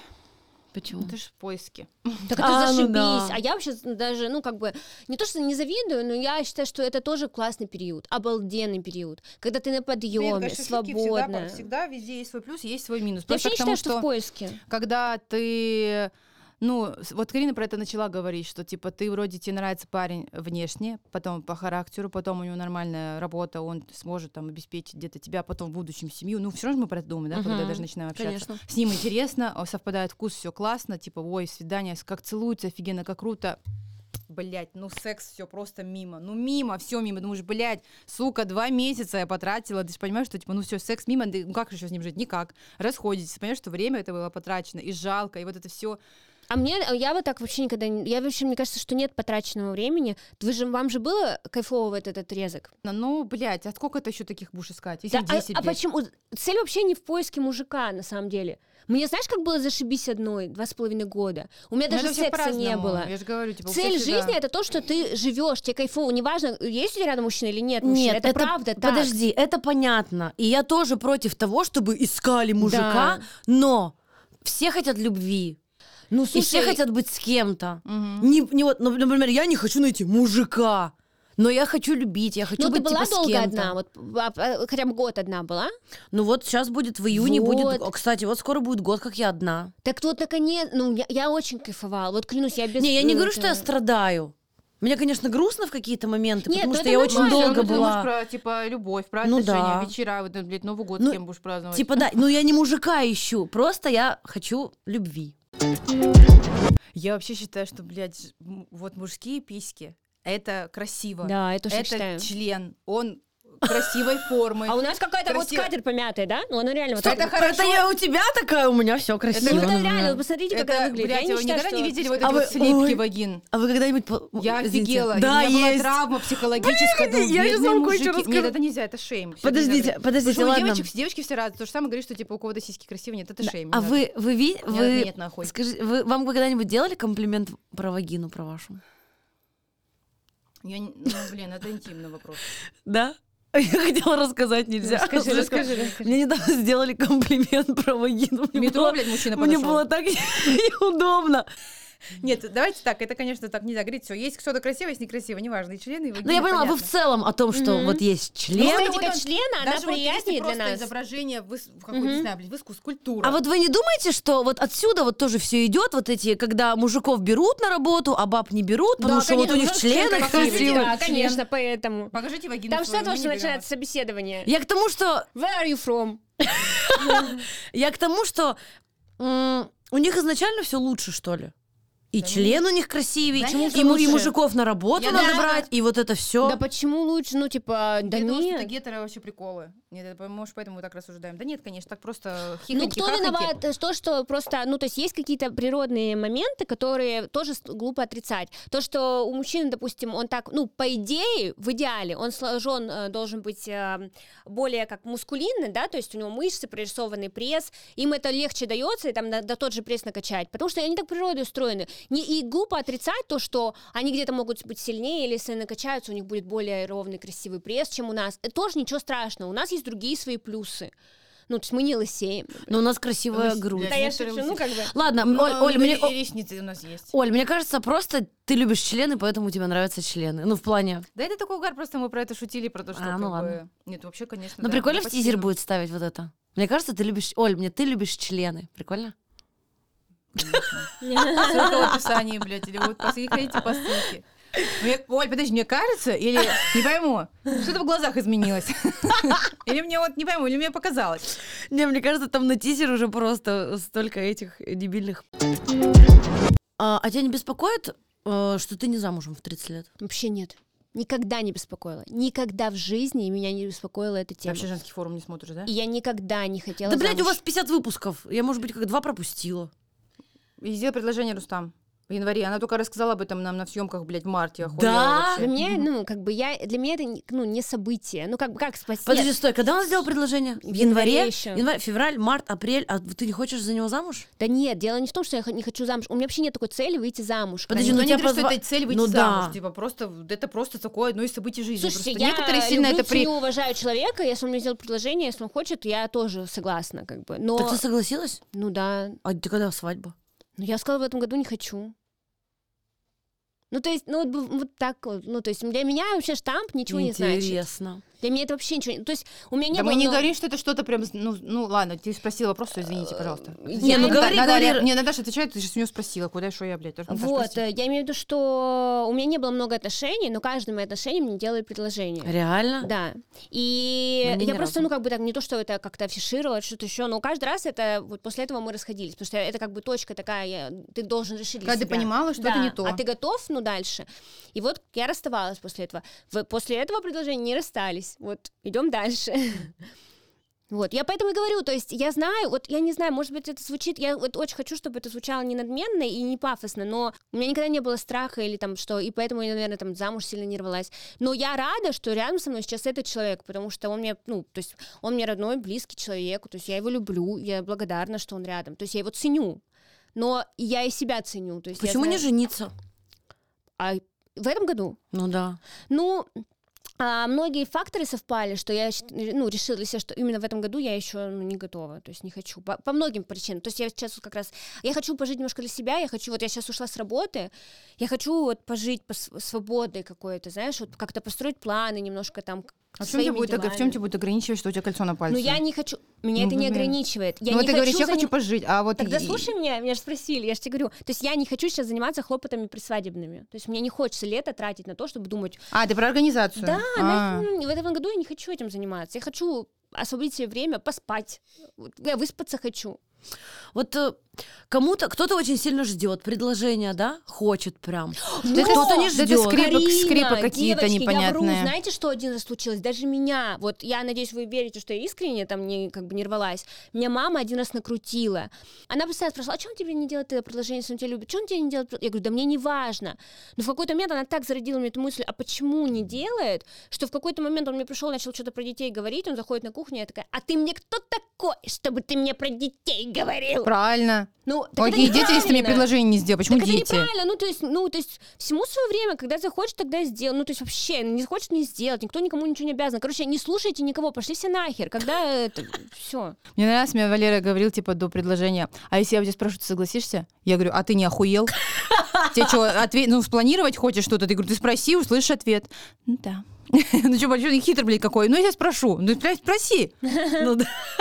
Почему? Ну, ты ж в поиске. *laughs* Так это А, ну зашибись. да. А я вообще даже, ну, как бы, не то, что не завидую, но я считаю, что это тоже классный период, обалденный период, когда ты на подъеме, свободно. Всегда, везде есть свой плюс, есть свой минус. Я вообще считаю, тому, что в поиске. когда ты Ну, вот Карина про это начала говорить, что типа ты вроде тебе нравится парень внешне, потом по характеру, потом у него нормальная работа, он сможет там обеспечить где-то тебя, потом в будущем семью. Ну, все равно мы про это думаем, да, когда Мгм, даже начинаем общаться. конечно. С ним интересно, совпадает вкус, все классно, типа, ой, свидание, как целуются, офигенно, как круто. Блять, ну секс все просто мимо. Ну мимо, все мимо. Думаешь, блядь, сука, два месяца я потратила. Ты же понимаешь, что типа, ну все, секс мимо, ну как еще с ним жить? Никак. Расходитесь, понимаешь, что время это было потрачено, и жалко, и вот это все. А мне, я вот так вообще никогда не... Я вообще, мне кажется, что нет потраченного времени. Вы же, вам же было кайфово в этот отрезок? Ну, блядь, а сколько ты еще таких будешь искать? Да, Если а, 10, а почему? Цель вообще не в поиске мужика, на самом деле. Мне знаешь, как было зашибись одной два с половиной года? У меня Ну, даже это секса не было. Я же говорю, типа, Цель всегда- жизни это то, что ты живешь, тебе кайфово, неважно, есть у тебя рядом мужчина или нет мужчины. Нет, это, правда так. Подожди, это понятно. И я тоже против того, чтобы искали мужика, Да. но все хотят любви. Ну, и все слушай, хотят быть с кем-то. Мгм. Не, не вот, ну, например, я не хочу найти мужика, но я хочу любить, я хочу Ну, ты быть была типа, с долго кем-то. одна, вот а, а, хотя бы год одна была. Ну вот сейчас будет в июне Вот. будет, кстати, вот скоро будет год, как я одна. Так вот, наконец, ну, я, я очень кайфовала. Вот клянусь, я без... не, я не ну, говорю, что я страдаю. Мне, конечно, грустно в какие-то моменты, Нет, потому ну что я очень нормально, долго ты была. можешь про, типа, любовь, про Ну отношения, да. вечера, вот, блядь, Новый год Ну, с кем будешь праздновать. Типа да, ну я не мужика ищу, просто я хочу любви. Я вообще считаю, что, блядь, вот мужские письки, это красиво. Да, это считаю. член, он красивой формы. А у нас какая-то вот Красиво. скатерть помятая, да? Ну, она реально вот Это хорошо. Это я у тебя такая, у меня все красиво. Ну, это реально, вот посмотрите, как она выглядит. блядь, я вы не считаю, никогда не видели вот А эти вы- вот слепки ой. вагин? А вы когда-нибудь... по- Я извините. офигела. Да, у меня была есть. травма психологическая. думаю, я щас бедные вам кое-что мужики. расскажу. Нет, это нельзя, это шейм. Всё, Подождите, подождите, Потому что у ладно. девочек, девочки все разные. То же самое говоришь, что типа у кого-то сиськи красивые. Нет, это шейм. А не вы, вы, ви- надо. вы, Нет, нахуй. скажи, вы, вам вы когда-нибудь делали комплимент про вагину, про вашу? Я не- ну, блин, это интимный вопрос. Да? Я хотела рассказать, нельзя. Расскажи, расскажи, расскажи. Мне недавно сделали комплимент про вагину. Мне метро, блядь, мужчина Мне подошел. было так *laughs* неудобно. *laughs* Нет, давайте так, это, конечно, так нельзя говорить. Все, есть что-то красивое, есть некрасивое, неважно, и члены, и Ну, я поняла, вы в целом о том, что вот есть Ну, член. эстетика члена, она Даже вот если приятнее для просто нас. изображение в, искусстве, скульптура. А вот вы не думаете, что вот отсюда вот тоже все идет, вот эти, когда мужиков берут на работу, а баб не берут, потому что вот у них член члены красивый. красивые. Да, конечно, поэтому. Покажите вагину Там что не начинается собеседование. Я к тому, что Where are you from? *laughs* я к тому, что у них изначально все лучше, что ли. И Да член у них красивее, Конечно, и, му- и лучше. мужиков на работу Я надо да. брать, и вот это все. Да почему лучше? Ну, типа, да Я думала, что это нет. гетеро вообще приколы. Нет, это, может, поэтому мы так рассуждаем. Да нет, конечно, так просто Ну, хихоньки, кто хахоньки. виноват? То, что просто, ну, то есть есть какие-то природные моменты, которые тоже глупо отрицать. То, что у мужчины, допустим, он так, ну, по идее, в идеале, он сложен э, должен быть э, более как мускулинный, да, то есть у него мышцы, прорисованный пресс, им это легче дается, и там да тот же пресс накачать, потому что они так природой устроены. Не, и глупо отрицать то, что они где-то могут быть сильнее, или если накачаются, у них будет более ровный, красивый пресс, чем у нас. Это тоже ничего страшного, у нас есть другие свои плюсы. Ну, то есть мы не лысеем. Но у нас красивая Лыс- грудь. да, я шучу, ну, как бы. Ладно, Ну, Оль, Оль, мне, и ресницы у нас есть. Оль, мне кажется, просто ты любишь члены, поэтому тебе нравятся члены. Ну, в плане... Да это такой угар, просто мы про это шутили, про то, что А, ну бы- ладно. Нет, вообще, конечно, Ну, да, прикольно в тизер будет ставить вот это. Мне кажется, ты любишь... Оль, мне ты любишь члены. Прикольно? Ссылка в описании, блядь, или вот посмотрите по ссылке. Мне- Оль, подожди, мне кажется, или не пойму, что-то в глазах изменилось. *laughs* Или мне вот не пойму, или мне показалось. Не, мне кажется, там на тизер уже просто столько этих дебильных. А, а тебя не беспокоит, э, что ты не замужем в 30 лет? Вообще нет. Никогда не беспокоила. Никогда в жизни меня не беспокоила эта Ты тема. вообще женский форум не смотришь, да? И я никогда не хотела да, блядь, у замуж. вас 50 выпусков. Я, может быть, как два пропустила. И сделай предложение Рустам в январе. Она только рассказала об этом нам на съемках, блядь, в марте. охуела Да? вообще. Для меня, ну, как бы я, для меня это, не- ну, не событие. Ну, как бы, как спасти? Подожди, стой, когда он сделал предложение? В, В январе январе? ещё. Январь, февраль, март, апрель. А ты не хочешь за него замуж? Да нет, дело не в том, что я не хочу замуж. У меня вообще нет такой цели выйти замуж. Подожди, Никто ну не говорит, что позва- это цель выйти Ну замуж. да. Типа просто, это просто такое одно из событий жизни. Слушайте, Просто я некоторые сильно люблю, это при... ценю, уважаю человека, если он мне сделает предложение, если он хочет, я тоже согласна, как бы. Но, Так ты согласилась? ну да, А ты когда свадьба? Но я сказала, в этом году не хочу. Ну, то есть, ну, вот, вот так вот. Ну, то есть, для меня вообще штамп ничего не значит. Интересно. Для меня это вообще ничего не... То есть у меня не Да было... мы не много- говорим, что это что-то прям, ну, ну ладно, ты спросила вопрос, извините, пожалуйста. Не, ну говори, Надо- говори. Не, Наташа отвечает, ты же с нее спросила, куда что я, блядь, Вот, я имею в виду, что у меня не было много отношений, но каждое мое отношение мне делали предложение. Реально? Да. И Мне я просто, разу. ну, как бы так, не то, что это как-то афишировать, что-то еще, но каждый раз это, вот после этого мы расходились, потому что это как бы точка такая, я- ты должен решить для Когда ты понимала, что Да, это не то. А ты готов, ну, дальше. И вот я расставалась после этого. В- после этого предложения не расстались. Вот, идем дальше. *laughs* Вот, я поэтому и говорю, то есть я знаю, вот я не знаю, может быть, это звучит, я вот очень хочу, чтобы это звучало не надменно и не пафосно, но у меня никогда не было страха или там что, и поэтому я, наверное, там замуж сильно не рвалась. Но я рада, что рядом со мной сейчас этот человек, потому что он мне, ну, то есть он мне родной, близкий человек, то есть я его люблю, я благодарна, что он рядом, то есть я его ценю. Но я и себя ценю. То есть Почему не знаю- жениться? А в этом году? Ну да. Ну, а, многие факторы совпали, что я ну, решила себя, что именно в этом году я еще ну, не готова, то есть не хочу. По, по многим причинам. То есть я сейчас вот как раз... Я хочу пожить немножко для себя, я хочу... Вот я сейчас ушла с работы, я хочу вот пожить по св- свободой какой-то, знаешь, вот как-то построить планы немножко там А в чем, тебе будет, ог- в чем тебе будет ограничивать, что у тебя кольцо на пальце? Ну, я не хочу... Меня Ну, это не ограничивает. Я ну, не ты говоришь, хочу я хочу заним- пожить, а вот... Тогда и- слушай меня, меня же спросили, я же тебе говорю. То есть я не хочу сейчас заниматься хлопотами присвадебными. То есть мне не хочется лето тратить на то, чтобы думать, А, ты про организацию? да, А. нахрен, в этом году я не хочу этим заниматься. Я хочу освободить себе время, поспать. Я выспаться хочу. Вот э, кому-то, кто-то очень сильно ждет предложения, да? Хочет прям. *gasps* Да это- кто-то не да это ждет. скрепы- Карина, скрепы какие-то девочки, Я вру. непонятные. Знаете, что один раз случилось? Даже меня, вот я надеюсь, вы верите, что я искренне там не, как бы не рвалась. Меня мама один раз накрутила. Она постоянно спрашивала, а что он тебе не делает это предложение, если он тебя любит? Что он тебе не делает? Я говорю, да мне не важно. Но в какой-то момент она так зародила мне эту мысль, а почему не делает, что в какой-то момент он мне пришел, начал что-то про детей говорить, он заходит на кухню, я такая, а ты мне кто такой, чтобы ты мне про детей говорил? Правильно. Ну, так это Какие дети, если ты мне предложение не сделал? Почему Так это дети? неправильно, ну то есть, ну то есть всему свое время, когда захочешь, тогда сделай, ну то есть вообще не захочешь не сделать, никто никому ничего не обязан. Короче, не слушайте никого, пошли все нахер, когда *laughs* это все. Мне нравится, мне Валера говорил, типа, до предложения, а если я у тебя спрошу, ты согласишься? Я говорю, а ты не охуел? *laughs* Тебе что, ответ, ну, спланировать хочешь что-то? Ты говорю, ты спроси, услышишь ответ. Ну да. Ну что, большой хитрый, блядь, какой? Ну, я спрошу. Ну, блядь, спроси. Ну.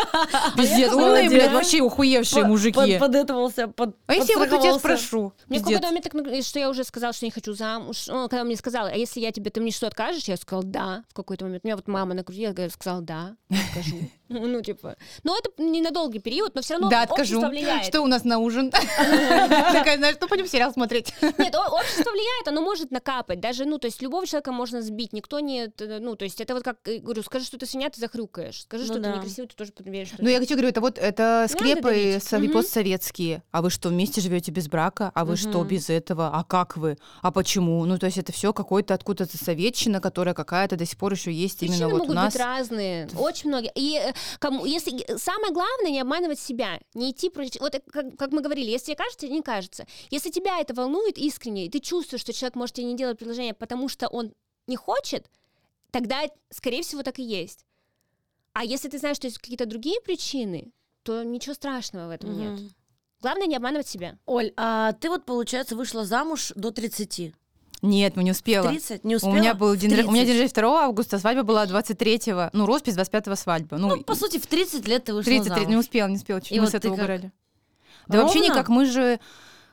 *laughs* Пиздец, умные, блядь, вообще ухуевшие мужики. Подэтовался, под, А если я вот у тебя спрошу? Мне в какой-то момент что я уже сказала, что не хочу замуж. Ну, когда мне сказала, а если я тебе, ты мне что, откажешь? Я сказала, да, в какой-то момент. Меня вот мама накрутила, я сказала, да, откажу. *laughs* Ну, типа, ну, это не на долгий период, но все равно Да, откажу. общество влияет. Что у нас на ужин? *laughs* Такая, знаешь, что пойдем сериал смотреть? Нет, общество влияет, оно может накапать. Даже, ну, то есть любого человека можно сбить. Никто не, т- ну, то есть это вот как, э, говорю, скажи, что ты свинья, ты захрюкаешь. Скажи, Ну что да. ты некрасивый, ты тоже поверишь, что Ну, я хочу говорю, это вот это скрепы сови- Мгм. постсоветские. А вы что, вместе живете без брака? А вы что, Мгм. без этого? А как вы? А почему? Ну, то есть это все какой-то откуда-то советчина, которая какая-то до сих пор еще есть Причины именно вот у могут нас. быть разные, очень многие. И э, кому, если самое главное не обманывать себя, не идти против. Вот э, как, как мы говорили, если тебе кажется, не кажется. Если тебя это волнует искренне, и ты чувствуешь, что человек может тебе не делать предложение, потому что он не хочет, тогда, скорее всего, так и есть. А если ты знаешь, что есть какие-то другие причины, то ничего страшного в этом нет. Мгм. Главное не обманывать себя. Оль, а ты вот, получается, вышла замуж до 30. Нет, мы не успела. 30? Не У успела? меня был день, у меня 30. день рождения 2 августа, свадьба была 23-го, ну, роспись 25-го свадьба. Ну, Ну, по сути, в 30 лет ты вышла 33, замуж. не успела, не успела, чуть И мы вот с этого как? угорали. Да вообще Ровно? никак, мы же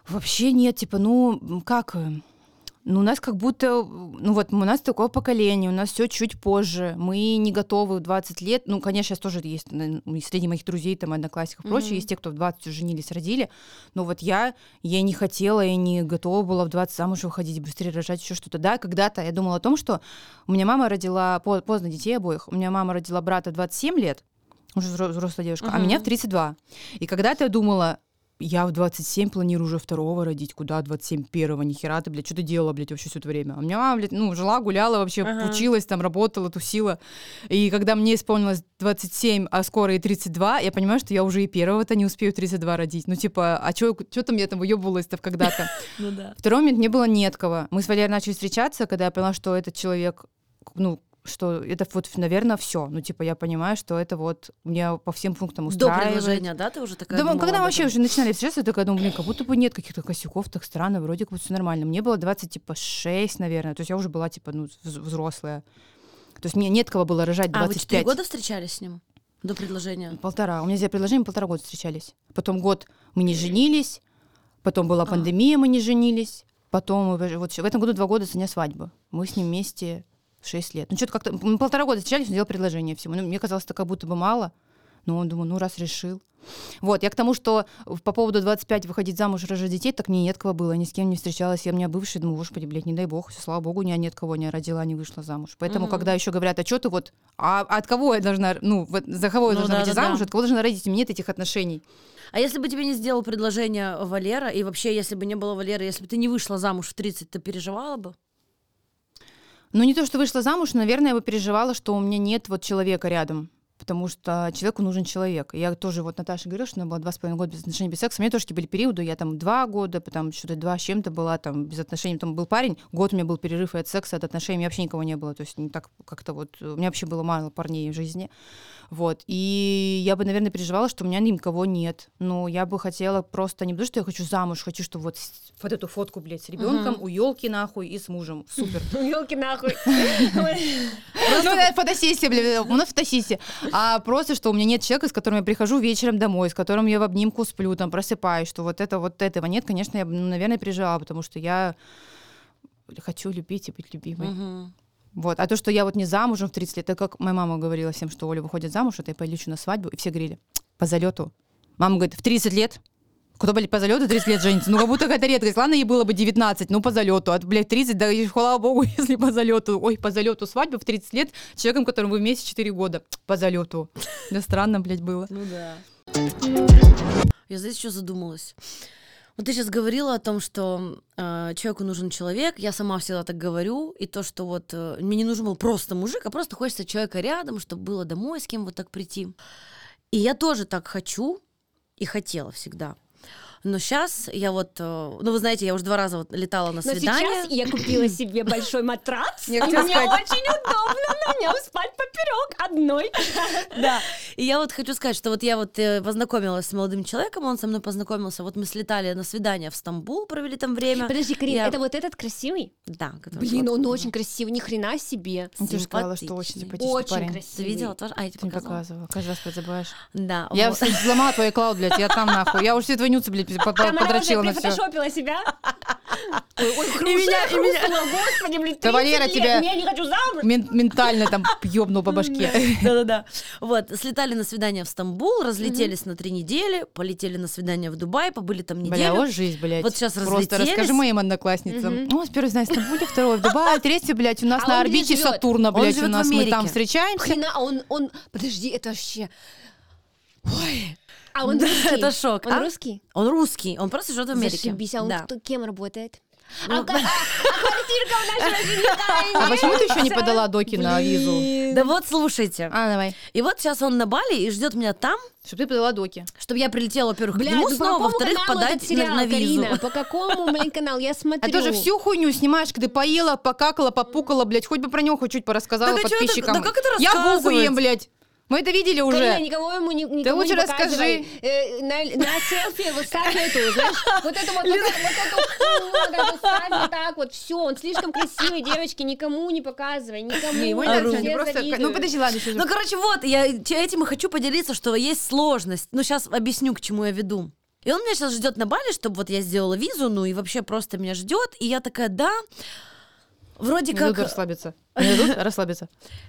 вообще нет, типа, ну, как, э, ну, у нас как будто, ну вот, у нас такое поколение, у нас все чуть позже, мы не готовы в 20 лет, ну, конечно, сейчас тоже есть наверно, среди моих друзей, там, одноклассников и прочее, Мгм. есть те, кто в 20 уже женились, родили, но вот я, я не хотела, я не готова была в 20 замуж выходить, быстрее рожать, еще что-то, да, когда-то я думала о том, что у меня мама родила по- поздно детей обоих, у меня мама родила брата в 27 лет, уже взро- взрослая девушка, а Мгм. меня в 32. И когда-то я думала, я в 27 планирую уже второго родить, куда 27 первого, нихера ты, блядь, что ты делала, блядь, вообще все это время? А у меня мама, блядь, ну, жила, гуляла вообще, Ага. училась, там, работала, тусила. И когда мне исполнилось 27, а скоро и 32, я понимаю, что я уже и первого-то не успею 32 родить. Ну, типа, а что там я там выебывалась-то когда-то? *laughs* Ну да. Второй момент, мне было нет кого. Мы с Валерой начали встречаться, когда я поняла, что этот человек, ну, что это вот, наверное, все. Ну, типа, я понимаю, что это вот меня по всем пунктам До устраивает. предложения, да, ты уже такая Да, думала когда мы вообще уже начинали встречаться, я такая думаю, блин, как будто бы нет каких-то косяков, так странно, вроде как бы все нормально. Мне было 20, типа, 6, наверное, то есть я уже была, типа, ну, вз- взрослая. То есть мне нет кого было рожать А, вы 4 25. года встречались с ним? До предложения? Полтора. У меня за предложением полтора года встречались. Потом год мы не женились, потом А. была пандемия, мы не женились. Потом вот в этом году два года со дня свадьбы. Мы с ним вместе 6 лет. Ну, что-то как-то... Мы полтора года встречались, он делал предложение всему. Ну, мне казалось, это как будто бы мало. Но он думаю, ну, раз решил. Вот, я к тому, что по поводу 25 выходить замуж, рожать детей, так мне нет кого было, ни с кем не встречалась. Я у меня бывший, думаю, господи, блядь, не дай бог, слава богу, у меня нет кого не родила, не вышла замуж. Поэтому, Мгм. когда еще говорят, а что ты вот, а, а от кого я должна, ну, вот за кого я Ну должна выйти да-да-да. замуж, от кого должна родить, у меня нет этих отношений. А если бы тебе не сделал предложение Валера, и вообще, если бы не было Валеры, если бы ты не вышла замуж в 30, ты переживала бы? Ну, не то, что вышла замуж, наверное, я бы переживала, что у меня нет вот человека рядом. Потому что человеку нужен человек. Я тоже, вот Наташа говорила, что она была два с половиной года без отношений, без секса. У меня тоже такие были периоды, я там два года, потом что-то два с чем-то была там без отношений. Там был парень, год у меня был перерыв от секса, от отношений, у меня вообще никого не было. То есть не так как-то вот... У меня вообще было мало парней в жизни. Вот. И я бы, наверное, переживала, что у меня никого нет. Но я бы хотела просто не потому, что я хочу замуж, хочу, чтобы вот, вот эту фотку, блядь, с ребенком у елки нахуй и с мужем. Супер. *laughs* Елки нахуй. *laughs* Ну, это фотосессия, бля, у нас фотосессия. А просто, что у меня нет человека, с которым я прихожу вечером домой, с которым я в обнимку сплю, там, просыпаюсь, что вот это, вот этого нет, конечно, я, ну, наверное, переживала, потому что я хочу любить и быть любимой. Вот. А то, что я вот не замужем в 30 лет, это как моя мама говорила всем, что Оля выходит замуж, это я полечу на свадьбу, и все говорили, по залету. Мама говорит, в 30 лет? Кто, блядь, по залету 30 лет женится? Ну, как будто какая-то редкость. Ладно, ей было бы 19, ну, по залету. А, блядь, 30, да, и слава богу, *laughs* если по залету. Ой, по залету свадьба в 30 лет с человеком, которым вы вместе 4 года. По залету. Да странно, блядь, было. Ну да. Я здесь еще задумалась. Вот ты сейчас говорила о том, что э, человеку нужен человек. Я сама всегда так говорю. И то, что вот э, мне не нужен был просто мужик, а просто хочется человека рядом, чтобы было домой с кем вот так прийти. И я тоже так хочу и хотела всегда. Но сейчас я вот, э, ну вы знаете, я уже два раза вот летала на Но свидание. сейчас я купила себе *laughs* большой матрац, и мне очень удобно на нем спать поперек одной. *laughs* Да. И я вот хочу сказать, что вот я вот э, познакомилась с молодым человеком, он со мной познакомился. Вот мы слетали на свидание в Стамбул, провели там время. Подожди, Карин, это вот этот красивый? Да. Блин, он очень красивый, ни хрена себе. Я тебе сказала, что очень Симпатичный. Очень красивый. Ты видела тоже? А, я тебе Ты не показала. показывала. Каждый раз подзабываешь. Да. Я взломала твой клауд, блядь, я там нахуй. Я уже все твои нюцы, блядь, она подрочила на все. прифотошопила себя. И меня- и меня- господи, блин, 30 Да, Валера, тебя- я не хочу замуж. Мен- ментально там ёбнул по башке. *laughs* Да-да-да. Вот, слетали на свидание в Стамбул, разлетелись на три недели, полетели на свидание в Дубай, побыли там Бля, неделю. вот жизнь, блядь. Вот сейчас Просто разлетелись. расскажи моим одноклассницам. Ну, знаю, в Стамбуле, второй в Дубае, третий, блядь, у нас А на орбите? Сатурна, блядь, у нас мы там встречаемся. Хрена, он, он, подожди, это вообще... Ой. А он Да, русский? это шок, Он а? русский? Он русский, он просто живет в Америке. Зашибись, а он Да. кто- кем работает? Ну, а, а- *laughs* а квартирка у нашего жениха А почему ты еще не подала доки на визу? Да вот, слушайте. А, давай. И вот сейчас он на Бали и ждет меня там, Чтобы ты подала доки. чтобы я прилетела, во-первых, к Блядь, нему ну снова, во-вторых, подать сериал, на, на визу. Карина? По какому, блин, канал? Я смотрю. А тоже всю хуйню снимаешь, когда поела, покакала, попукала, блядь, хоть бы про него хоть чуть порассказала Так а подписчикам. да как это Я булку рассказывать? ем, блядь. Мы это видели Карина, уже. никого ему ни- никому лучше не расскажи. Э, на, на селфи вот ставь эту, знаешь, вот эту вот, вот, вот эту вот вот так вот, все, он слишком красивый, девочки, никому не показывай, никому. Не, ему не все просто... Ну, подожди, ладно, еще Ну, короче, вот, я этим и хочу поделиться, что есть сложность. Ну, сейчас объясню, к чему я веду. И он меня сейчас ждет на Бали, чтобы вот я сделала визу, ну и вообще просто меня ждет. И я такая, да, вроде Не как, дадут расслабиться. Не дадут *laughs* расслабиться.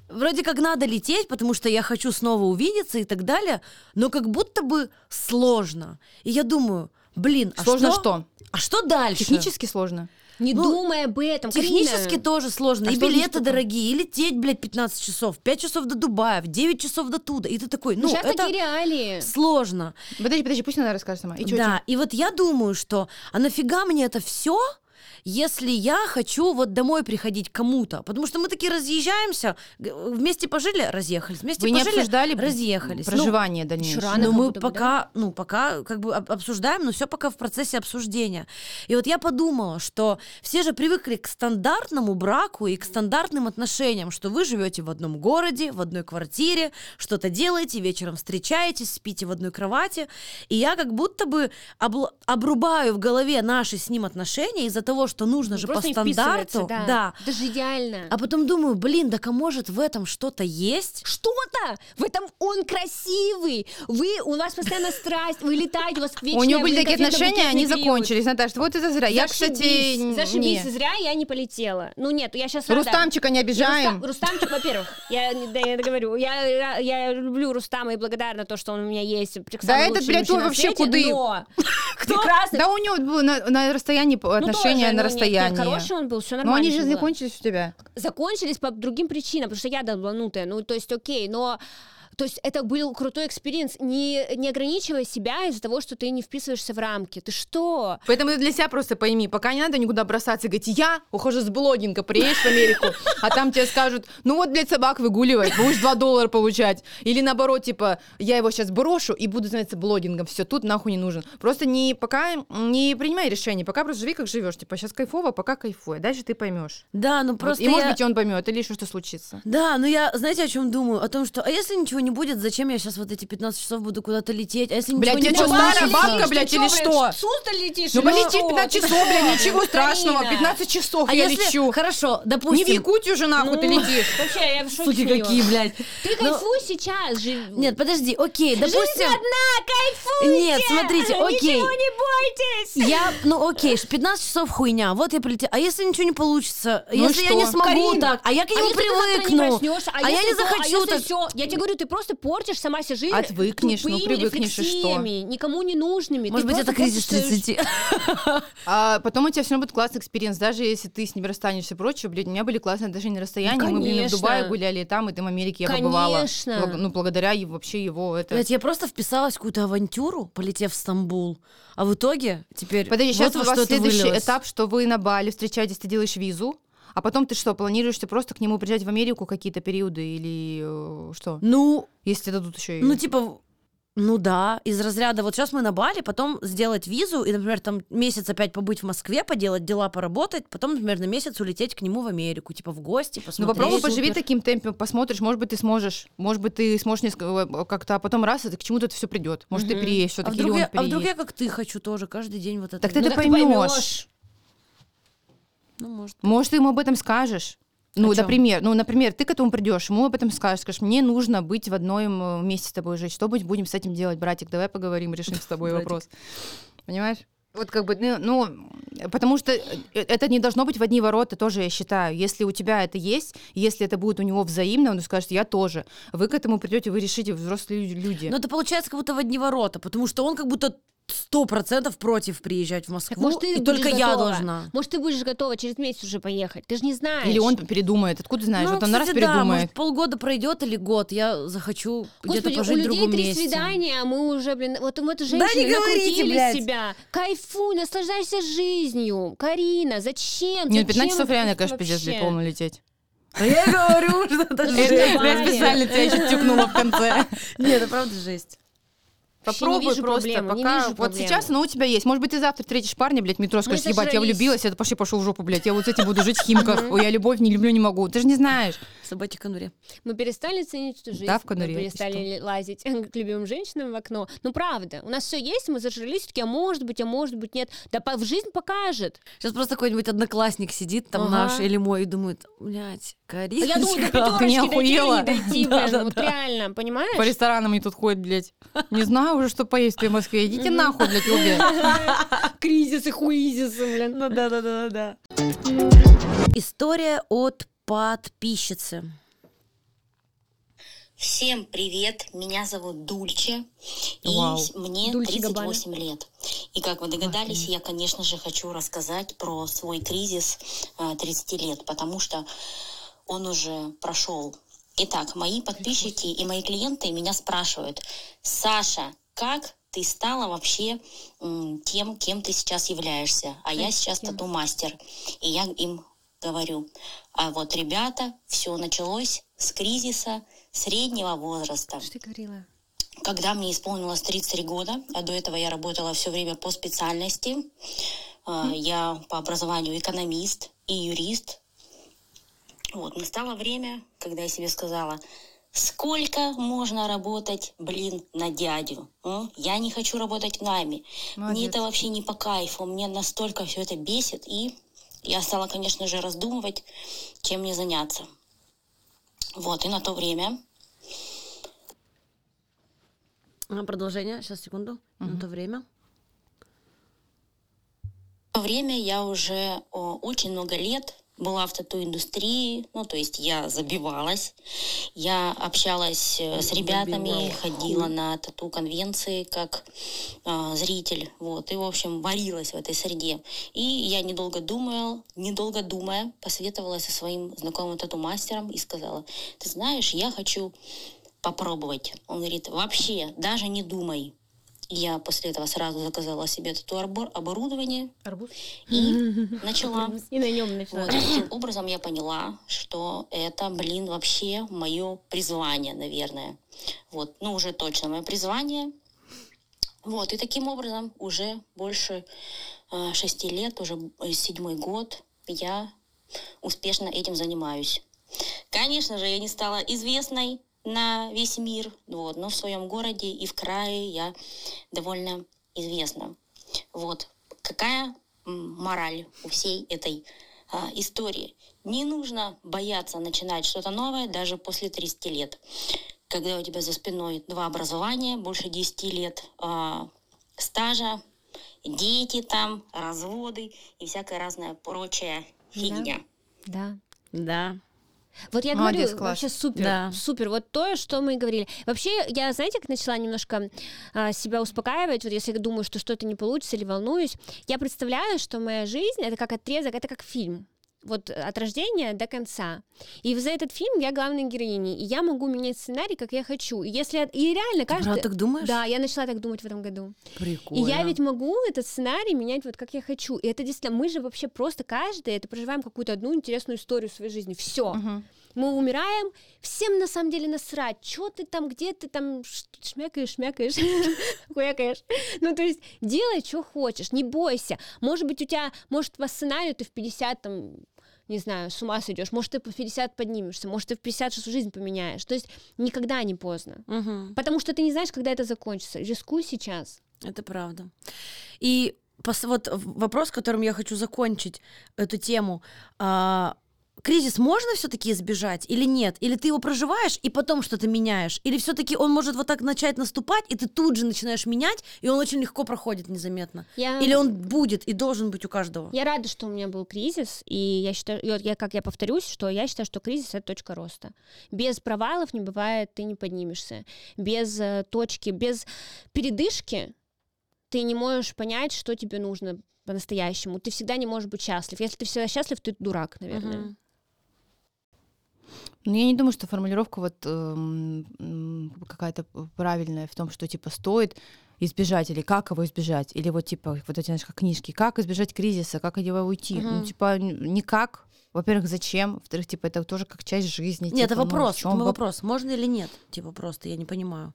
вроде как надо лететь, потому что я хочу снова увидеться и так далее, но как будто бы сложно. И я думаю, блин, а Сложно что? что? А что дальше? Технически сложно. Не Ну, думай об этом, Технически Карина. тоже сложно. А и билеты дорогие, и лететь, блядь, 15 часов, 5 часов до Дубая, в 9 часов до туда. И ты такой, ну, Ну, сейчас это такие реалии. сложно. Подожди, подожди, пусть она расскажет сама. И чё, да, и вот я думаю, что, а нафига мне это все, если я хочу вот домой приходить к кому-то? Потому что мы такие разъезжаемся, вместе пожили, разъехались, вместе Вы не пожили, обсуждали разъехались. Ну, проживание дальнейшее? рано. но мы пока, ну, пока как бы об- обсуждаем, но все пока в процессе обсуждения. И вот я подумала, что все же привыкли к стандартному браку и к стандартным отношениям, что вы живете в одном городе, в одной квартире, что-то делаете, вечером встречаетесь, спите в одной кровати. И я как будто бы обл- обрубаю в голове наши с ним отношения из-за того, того, что нужно же по стандарту. да. да. Это же идеально. А потом думаю, блин, так а может в этом что-то есть? Что-то! В этом он красивый! Вы, у вас постоянно страсть, вы летаете, у вас вечная У него были такие отношения, они период. закончились, Наташа. Вот это зря. Я, кстати, Зашибись, не. зря я не полетела. Ну нет, я сейчас Рустамчика не обижаем. Рустамчик, во-первых, я, не- да, я говорю, я, я люблю Рустама и благодарна то, что он у меня есть. Да этот, блядь, вообще куды. Но прекрасный. Да у него было на, на расстоянии Ну, отношения тоже, ну, расстоянии. нет, хороший он был, все Но нормально. они же закончились у тебя. закончились по другим причинам, потому что я долбанутая, ну, то есть, окей, но то есть это был крутой experience. Не, не ограничивай себя из-за того, что ты не вписываешься в рамки. Ты что? Поэтому ты для себя просто пойми, пока не надо никуда бросаться и говорить, я ухожу с блогинга, приедешь в Америку, а там тебе скажут, ну вот, блядь, собак выгуливать, будешь 2 доллара получать. Или наоборот, типа, я его сейчас брошу и буду заниматься блогингом, все, тут нахуй не нужен. Просто не пока не принимай решение, пока просто живи, как живешь. Типа, сейчас кайфово, пока кайфуй. Дальше ты поймешь. Да, ну просто и может я- быть, и он поймет, или еще что случится. Да, ну я, знаете, о чем думаю? О том, что, а если ничего не будет, зачем я сейчас вот эти 15 часов буду куда-то лететь? А если Блядь, ничего не тебе что, старая бабка, блядь, или что? Суста летишь? Ну, полети что? 15 Ты часов, блядь, ничего страшного, 15 часов А я лечу. хорошо, Не в допустим... Якутию же нахуй ты Ну, летишь. Вообще, я в шоке Суки какие, блядь. Ты Ну, кайфуй сейчас. жи- Нет, подожди, окей, Жизнь допустим... одна, кайфуйте! Нет, смотрите, окей. Ничего не бойтесь! Я, ну окей, ш- 15 часов хуйня, вот я полетела. А если ничего не получится? Ну если я не смогу так, а я к А нему привыкну? а, а я не захочу, так... Я тебе говорю, ты просто портишь сама себе жизнь Отвыкнешь, ну, тупыми привыкнешь, и что? никому не нужными. Может Ты быть, это кризис портишь свою 30. *laughs* А потом у тебя все равно будет классный experience, даже если ты с ним расстанешься и прочее. Блядь, у меня были классные отношения на расстоянии, мы, блин, в. Дубае гуляли, и там, и там в Америке я побывала. Конечно. Благ- ну, благодаря его, вообще его это... Блядь, я просто вписалась в какую-то авантюру, полетев в Стамбул, а в итоге теперь Подожди, вот сейчас у что вас следующий вылилось. этап, что вы на Бали встречаетесь, ты делаешь визу, а потом ты что, планируешь ты просто к нему приезжать в Америку какие-то периоды или э, что? Ну, Если дадут еще и... ну типа, ну да, из разряда, вот сейчас мы на Бали, потом сделать визу и, например, там месяц опять побыть в Москве, поделать дела, поработать, потом, например, на месяц улететь к нему в Америку, типа в гости, Ну посмотреть. попробуй поживи Супер. таким темпом, посмотришь, может быть, ты сможешь, может быть, ты сможешь несколько- э, как-то, а потом раз, это к чему-то это все придет. Может, ты Мгм. переедешь А все-таки, вдруг, или я, он а вдруг я как ты хочу тоже каждый день вот это. Так ты Ну, это так ты поймешь. Ну, может. Может, ты ему об этом скажешь. Ну, О чём? например, ну, например, ты к этому придешь, ему об этом скажешь, скажешь, мне нужно быть в одном э, месте с тобой жить. Что будем с этим делать, братик? Давай поговорим, решим с тобой *laughs* вопрос. Понимаешь? Вот как бы, ну, ну, потому что э, это не должно быть в одни ворота, тоже я считаю. Если у тебя это есть, если это будет у него взаимно, он скажет, я тоже. Вы к этому придете, вы решите, взрослые лю- люди. Но это получается как будто в одни ворота, потому что он как будто сто процентов против приезжать в Москву, может, ты и только я готова. должна. Может, ты будешь готова через месяц уже поехать. Ты же не знаешь. Или он передумает. Откуда ты знаешь? Ну, вот он раз кстати, да, передумает. может, полгода пройдет или год, я захочу где-то Господи, пожить у в людей другом три месте. свидания, а мы уже, блин, вот мы эту не женщину говорите, накрутили блядь. себя. Кайфуй, наслаждайся жизнью. Карина, зачем? Нет, Зачем 15 часов реально, конечно, пиздец, вообще? полно лететь. А я говорю, что это жесть. Я специально тебя еще тюкнула в конце. Нет, это правда жесть. Вообще не Попробуй вижу просто, проблемы, не пока... вижу вот проблемы. сейчас оно у тебя есть. Может быть, ты завтра встретишь парня, блядь, в метро, скажешь, ебать, я влюбилась, это пошли, пошел в жопу, блядь, я вот с этим буду жить в Химках. Я любовь не люблю, не могу. Ты же не знаешь. Собаки конуре. Мы перестали ценить эту жизнь. Да, в мы конуре, перестали лазить *laughs* к любимым женщинам в окно. Ну, правда, у нас все есть, мы зажрались, такие, а может быть, а может быть, нет. Да по- в жизнь покажет. Сейчас просто какой-нибудь одноклассник сидит там Ага. наш или мой и думает, блядь, А Карина. я думаю, до *laughs* не пятерочки охуела? не дойти, Да, блин, да, вот да. реально, понимаешь? По ресторанам они тут ходят, блядь. Не знаю уже, что поесть в Москве. Идите нахуй, блядь, обе. *laughs* Кризисы, хуизисы, блин. Ну да, да, да, да. История от подписчицы. Всем привет, меня зовут Дульче, и Вау. мне Дульче 38 лет. И как вы догадались, я, конечно же, хочу рассказать про свой кризис э, 30 лет, потому что он уже прошел. Итак, мои подписчики и мои клиенты меня спрашивают, Саша, как ты стала вообще тем, кем ты сейчас являешься? А я сейчас тату-мастер. И я им говорю, а вот, ребята, все началось с кризиса среднего возраста. Что ты говорила? Когда мне исполнилось 33 года, а до этого я работала все время по специальности, а, я по образованию экономист и юрист. Вот, настало время, когда я себе сказала, Сколько можно работать, блин, на дядю? м? Я не хочу работать в найме. Мне это вообще не по кайфу. Мне настолько все это бесит. И я стала, конечно же, раздумывать, чем мне заняться. Вот, и на то время А, Продолжение, сейчас, секунду. На то время. В то время я уже о, очень много лет была в тату-индустрии, ну, то есть я забивалась, я общалась э, с ребятами, Забивала. ходила на тату-конвенции как а, зритель, вот, и, в общем, варилась в этой среде. И я, недолго думая, недолго думая, посоветовалась со своим знакомым тату-мастером и сказала, ты знаешь, я хочу попробовать. Он говорит, вообще, даже не думай. Я после этого сразу заказала себе тату-оборудование Арбуз? и *laughs* начала. И на нем начала. Вот таким образом я поняла, что это, блин, вообще мое призвание, наверное. Вот, ну уже точно мое призвание. Вот, и таким образом уже больше э, шести лет, уже э, седьмой год я успешно этим занимаюсь. Конечно же, я не стала известной на весь мир, вот, но в своем городе и в крае я довольно известна. Вот. Какая мораль у всей этой а, истории? Не нужно бояться начинать что-то новое даже после 30 лет. Когда у тебя за спиной два образования, больше 10 лет а, стажа, дети там, разводы и всякая разная прочая фигня. Да. Да. Вот я Молодец, говорю, класс. вообще супер, Да. супер. Вот то, что мы говорили. Вообще, я, знаете, как начала немножко а, себя успокаивать, вот если я думаю, что что-то не получится или волнуюсь, я представляю, что моя жизнь — это как отрезок, это как фильм. Вот от рождения до конца. И за этот фильм я главная героиня. И я могу менять сценарий, как я хочу. И если... И реально каждый... правда так думаешь? Да, я начала так думать в этом году. Прикольно. И я ведь могу этот сценарий менять вот как я хочу. И это действительно, мы же вообще просто каждый, это проживаем какую-то одну интересную историю в своей жизни. Все. Мгм. Мы умираем, всем на самом деле насрать, что ты там, где ты там шмякаешь, шмякаешь, *laughs* хуякаешь. Ну, то есть делай, что хочешь, не бойся. Может быть, у тебя, может, по сценарию ты в 50 там не знаю, с ума сойдешь, может, ты по 50 поднимешься, может, ты в 50 всю жизнь поменяешь. То есть никогда не поздно. Мгм. Потому что ты не знаешь, когда это закончится. Рискуй сейчас. Это правда. И вот вопрос, которым я хочу закончить эту тему. А, кризис можно все-таки избежать или нет? Или ты его проживаешь и потом что-то меняешь? Или все-таки он может вот так начать наступать, и ты тут же начинаешь менять, и он очень легко проходит незаметно? Я... Или он будет и должен быть у каждого? Я рада, что у меня был кризис, и я считаю, и вот я, как я повторюсь, что я считаю, что кризис — это точка роста. Без провалов не бывает, ты не поднимешься. Без э, точки, без передышки ты не можешь понять, что тебе нужно по-настоящему. Ты всегда не можешь быть счастлив. Если ты всегда счастлив, ты дурак, наверное. Мгм. Ну, я не думаю, что формулировка вот эм, какая-то правильная в том, что типа стоит избежать или как его избежать, или вот типа вот эти знаешь, как книжки, как избежать кризиса, как от него уйти. Ну, Мгм. типа никак. Во-первых, зачем? Во-вторых, типа это тоже как часть жизни. Нет, это типа, ну, в вопрос. чём это мой воп- вопрос. Можно или нет? Типа просто, я не понимаю.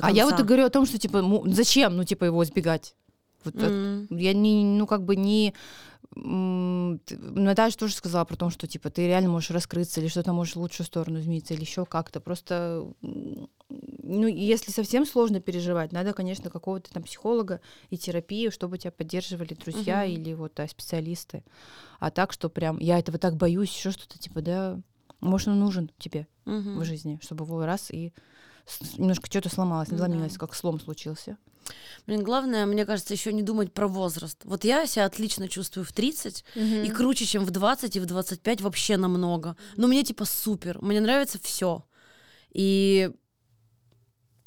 А я вот и говорю о том, что типа зачем, ну типа его избегать. Вот это- М. я не, ну как бы не Наташа тоже сказала про то, что типа ты реально можешь раскрыться или что-то можешь в лучшую сторону измениться или еще как-то. Просто ну если совсем сложно переживать, надо, конечно, какого-то там психолога и терапию, чтобы тебя поддерживали друзья Мгм. или вот да, специалисты. А так, что прям я этого так боюсь, еще что-то типа да, может он нужен тебе Мгм. в жизни, чтобы его раз и немножко что-то сломалось, Ну надломилось, да. как слом случился. Блин, главное, мне кажется, еще не думать про возраст. Вот я себя отлично чувствую в 30, и круче, чем в 20 и в 25 вообще намного. Но мне типа супер, мне нравится все. И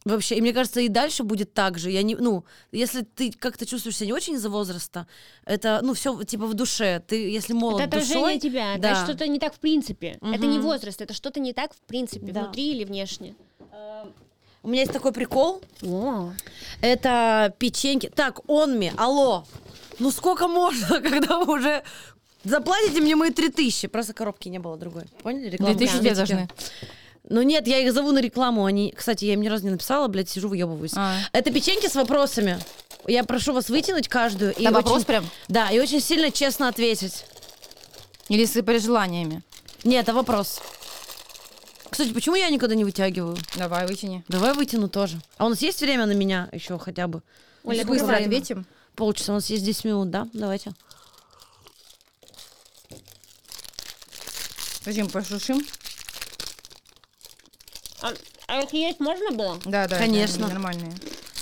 вообще, и мне кажется, и дальше будет так же. Я не, ну, если ты как-то чувствуешь себя не очень из-за возраста, это, ну, все типа в душе. Ты, если молод Это отражение душой, тебя, это да. что-то не так в принципе. Это не возраст, это что-то не так в принципе, Да. внутри или внешне. У меня есть такой прикол. О, Это печеньки. Так, он мне, алло. Ну сколько можно, *laughs* когда вы уже заплатите мне мои 3000? Просто коробки не было другой. Поняли? Рекламу 2000 тебе должны. Ну нет, я их зову на рекламу. Они, кстати, я им ни разу не написала, блядь, сижу выебываюсь. А. Это печеньки с вопросами. Я прошу вас вытянуть каждую. И Это вопрос очень- прям? Да, и очень сильно честно ответить. Или с пожеланиями? Нет, это вопрос. Кстати, почему я никогда не вытягиваю? Давай, вытяни. Давай вытяну тоже. А у нас есть время на меня еще хотя бы? Оля, Если быстро время. ответим. Полчаса, у нас есть 10 минут, да? Давайте. Зачем пошушим? А, а их есть можно было? Да, да. Конечно. они нормальные.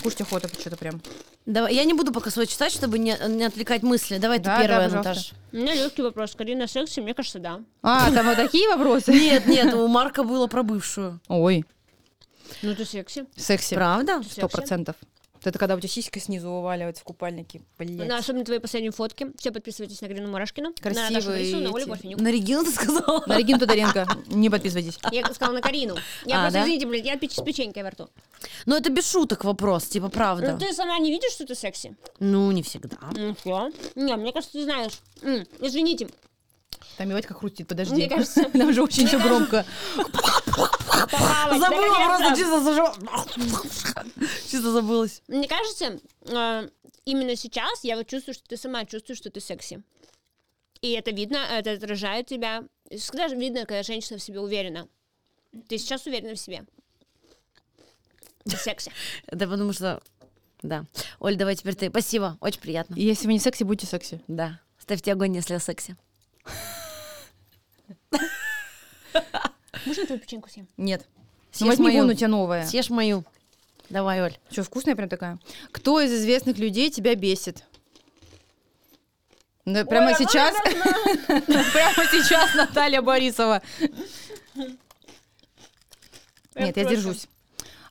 Кушать охота что-то прям. Давай, я не буду пока свой читать, чтобы не, не отвлекать мысли. Давай Да, ты первая, да, Наташ. пожалуйста. У меня легкий вопрос. Карина секси, мне кажется, да. А, там вот такие вопросы? *laughs* Нет, нет, у Марка было про бывшую. Ой, Ну ты секси. секси. Правда? Сто процентов. Это когда у тебя сиська снизу вываливается в купальнике. Блять. Ну, особенно твои последние фотки. Все подписывайтесь на Карину Мурашкину. На Красивые на Олю эти. Горфенюк. На Регину ты сказала? На Регину Тодоренко. *laughs* Не подписывайтесь. Я сказала на Карину. Я А, просто, да? извините, блядь, я с печенькой во рту. Ну, это без шуток вопрос, типа, правда. Ну ты сама не видишь, что ты секси? Ну, не всегда. Ну всё. Не, мне кажется, ты знаешь. Извините. Там Иватька крутит, подожди. Мне кажется- *laughs* Там же очень все громко. Забыла просто чисто зажала. Чисто забылась. Мне кажется, э, именно сейчас я вот чувствую, что ты сама чувствуешь, что ты секси. И это видно, это отражает тебя. Всегда же видно, когда женщина в себе уверена. Ты сейчас уверена в себе. Ты секси. *laughs* Это потому что... Да. Оль, давай теперь ты. Спасибо, очень приятно. Если вы не секси, будьте секси. Да. Ставьте огонь, если о сексе. Можно я твою печеньку съем? Нет. Съешь Ну, возьми мою. вон у тебя новая. Съешь мою. Давай, Оль. Что, вкусная прям такая? Кто из известных людей тебя бесит? Да, прямо сейчас, *laughs* прямо сейчас Наталья Борисова. Нет, я держусь.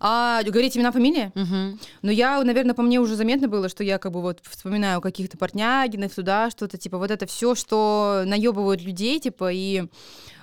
А говорите имена, фамилия? Мгм. Ну, я, наверное, по мне уже заметно было, что я как бы вот вспоминаю каких-то портнягинов туда, что-то типа вот это все, что наебывают людей, типа, и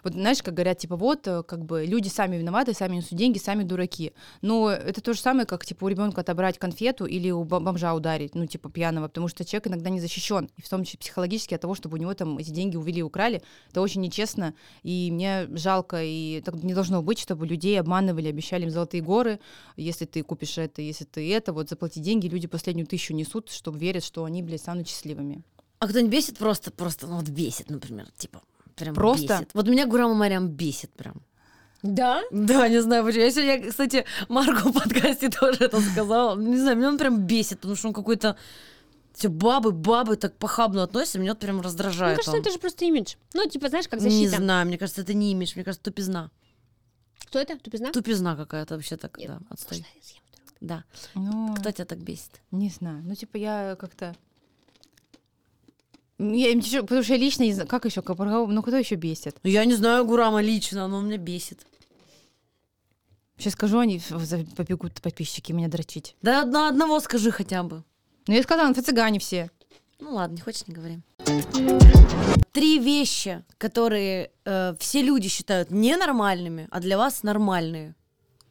вот знаешь, как говорят, типа, вот, э, как бы люди сами виноваты, сами несут деньги, сами дураки. Но это то же самое, как, типа, у ребенка отобрать конфету или у бом- бомжа ударить, ну, типа, пьяного, потому что человек иногда не защищен, и в том числе психологически от того, чтобы у него там эти деньги увели украли, это очень нечестно, и мне жалко, и так не должно быть, чтобы людей обманывали, обещали им золотые горы, если ты купишь это, если ты это, вот заплати деньги, люди последнюю тысячу несут, чтобы верят, что они, блядь, станут счастливыми. А кто-нибудь бесит просто, просто, ну вот бесит, например, типа, прям Просто? бесит. Вот меня Гурама Марям бесит прям. Да? Да, не знаю почему. Я сегодня, кстати, Марку в подкасте *laughs* тоже это сказала. Не знаю, меня он прям бесит, потому что он какой-то... Все бабы, бабы так похабно относятся, меня вот прям Мне раздражает кажется, он. это же просто имидж. Ну, типа, знаешь, как Не защита. знаю, мне кажется, это не имидж, мне кажется, тупизна. Кто это? Тупизна? Тупизна какая-то вообще так, Нет, да, отстой. Можно я съем вторую? Да. Ну, Кто тебя так бесит? не знаю, ну, типа, я как-то... Я, ещё- потому что я лично не знаю, как еще, ну кто еще бесит? Ну, Я не знаю Гурама лично, но он меня бесит. Сейчас скажу, они побегут подписчики меня дрочить. Да на одного скажи хотя бы. Ну, я сказала, это цыгане все. Ну ладно, не хочешь, не говори. Три вещи, которые э, все люди считают ненормальными, а для вас нормальные.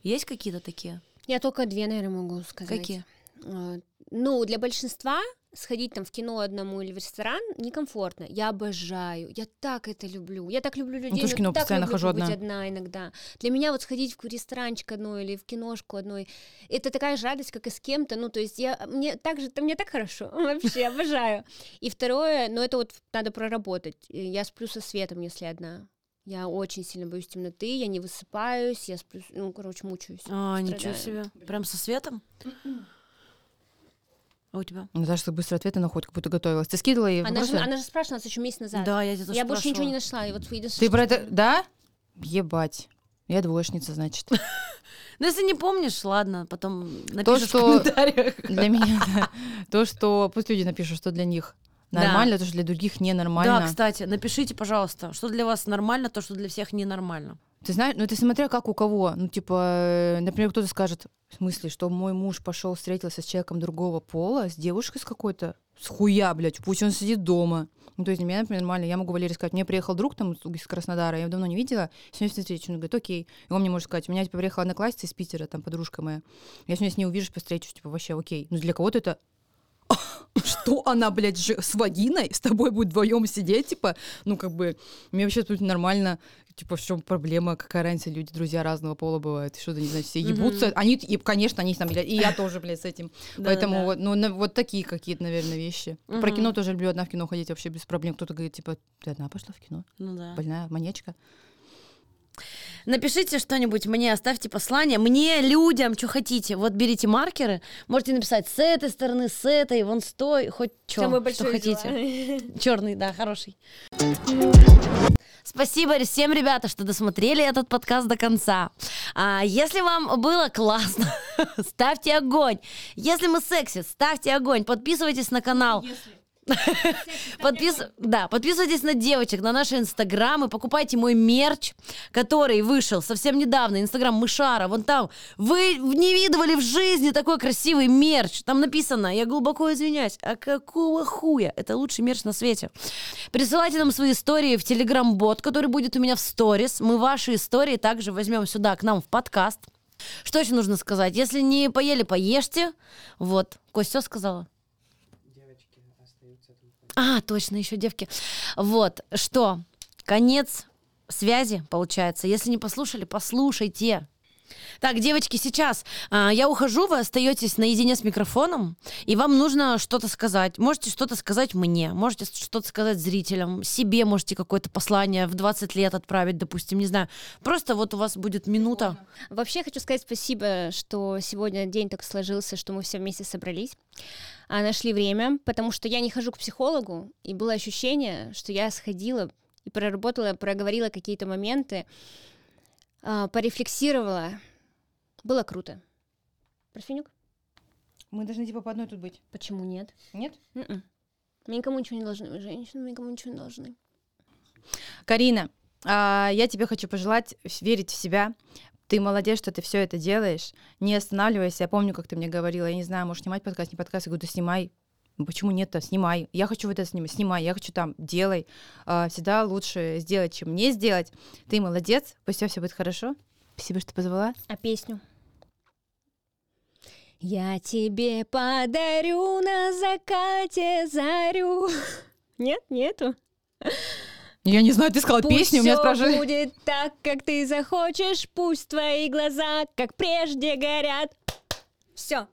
Есть какие-то такие? Я только две, наверное, могу сказать. Какие? А, Ну, для большинства сходить там в кино одному или в ресторан некомфортно. Я обожаю, я так это люблю. Я так люблю людей, тоже в но кино так постоянно люблю хожу одна. одна иногда. Для меня вот сходить в ресторанчик одной или в киношку одной, это такая же радость, как и с кем-то. Ну, то есть я, мне так же, там мне так хорошо, *laughs* вообще обожаю. И второе, ну, это вот надо проработать. Я сплю со светом, если одна. Я очень сильно боюсь темноты, я не высыпаюсь, я сплю, ну, короче, мучаюсь. А, ничего Страдаю. себе. Прям со светом? А у тебя? Наташа так быстро ответы находит, как будто готовилась. Ты скидывала ей Она же, вопросы? она же спрашивала нас еще месяц назад. Да, я тебя тоже я больше ничего не нашла. И вот единственное, Ты что- про это... Да? Ебать. Я двоечница, значит. *laughs* Ну, если не помнишь, ладно, потом напишешь что- в комментариях. Для меня *laughs* да. то, что... Пусть люди напишут, что для них Да. нормально, то, что для других ненормально. Да, кстати, напишите, пожалуйста, что для вас нормально, то, что для всех ненормально. Ты знаешь, ну ты смотря как у кого. Ну, типа, э, например, кто-то скажет, в смысле, что мой муж пошел встретился с человеком другого пола, с девушкой с какой-то, с хуя, блядь, пусть он сидит дома. Ну, то есть меня, например, нормально. Я могу Валерии сказать, мне приехал друг там из Краснодара, я его давно не видела, сегодня встречу. Он говорит, окей. И он мне может сказать, у меня, типа, приехала одноклассница из Питера, там, подружка моя. Я сегодня с ней увижусь, встречусь, типа, вообще окей. Ну, для кого-то это *laughs* что она, блядь, же с вагиной с тобой будет вдвоем сидеть, типа, ну, как бы, мне вообще тут нормально, типа, в чем проблема, какая разница, люди, друзья разного пола бывают, что-то, не знаю, все ебутся, они, и, конечно, они там, блядь, и я тоже, блядь, с этим, поэтому вот, ну, на- вот такие какие-то, наверное, вещи. Про Мгм. кино тоже люблю одна в кино ходить вообще без проблем, кто-то говорит, типа, ты одна пошла в кино, Ну да. больная, маньячка. Напишите что-нибудь мне, оставьте послание. Мне, людям, что хотите. Вот берите маркеры, можете написать с этой стороны, с этой, вон с той, хоть что, что хотите. *laughs* Черный, да, хороший. Спасибо всем, ребята, что досмотрели этот подкаст до конца. А, если вам было классно, *laughs* ставьте огонь. Если мы секси, ставьте огонь. Подписывайтесь на канал. Подпис- Да, подписывайтесь на девочек, на наши инстаграмы, покупайте мой мерч, который вышел совсем недавно, инстаграм Мышара, вон там. Вы не видывали в жизни такой красивый мерч. Там написано, я глубоко извиняюсь, а какого хуя? Это лучший мерч на свете. Присылайте нам свои истории в телеграм-бот, который будет у меня в сторис. Мы ваши истории также возьмем сюда к нам в подкаст. Что еще нужно сказать? Если не поели, поешьте. Вот. Кость, все сказала? А, точно, еще девки. Вот, что, конец связи, получается. Если не послушали, послушайте. Так, девочки, сейчас а, я ухожу, вы остаетесь наедине с микрофоном, и вам нужно что-то сказать. Можете что-то сказать мне, можете что-то сказать зрителям, себе можете какое-то послание в 20 лет отправить, допустим, не знаю. Просто вот у вас будет минута. Вообще хочу сказать спасибо, что сегодня день так сложился, что мы все вместе собрались, а, нашли время, потому что я не хожу к психологу, и было ощущение, что я сходила и проработала, проговорила какие-то моменты, порефлексировала. Было круто. Парфенюк? Мы должны типа по одной тут быть. Почему нет? Нет? М-м. Мы никому ничего не должны, мы женщины, мы никому ничего не должны. Карина, а, я тебе хочу пожелать верить в себя. Ты молодец, что ты все это делаешь. Не останавливайся. Я помню, как ты мне говорила, я не знаю, можешь снимать подкаст, не подкаст. Я говорю, да снимай. Ну, Почему нет-то? Снимай. Я хочу вот это снимать. Снимай. Я хочу там. Делай. А, Всегда лучше сделать, чем не сделать. Ты молодец. Пусть все, все будет хорошо. Спасибо, что позвала. А песню? Я тебе подарю на закате зарю. *laughs* Нет, нету. Я не знаю, ты сказала Пусть песню, у меня спрашивают. будет так, как ты захочешь. Пусть твои глаза, как прежде, горят. Все.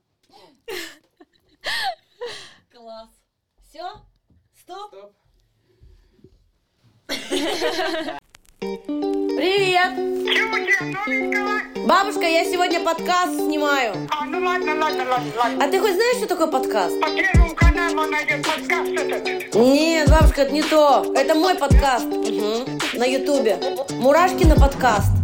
Класс. Все? Стоп. Привет! Тебе, новенького? Бабушка, я сегодня подкаст снимаю. А, ну ладно, ладно, ладно, ладно. А ты хоть знаешь, что такое подкаст? По первому каналу найдет подкаст этот. Нет, бабушка, это не то. Это мой подкаст. Мгм. На ютубе. Мурашкина подкаст.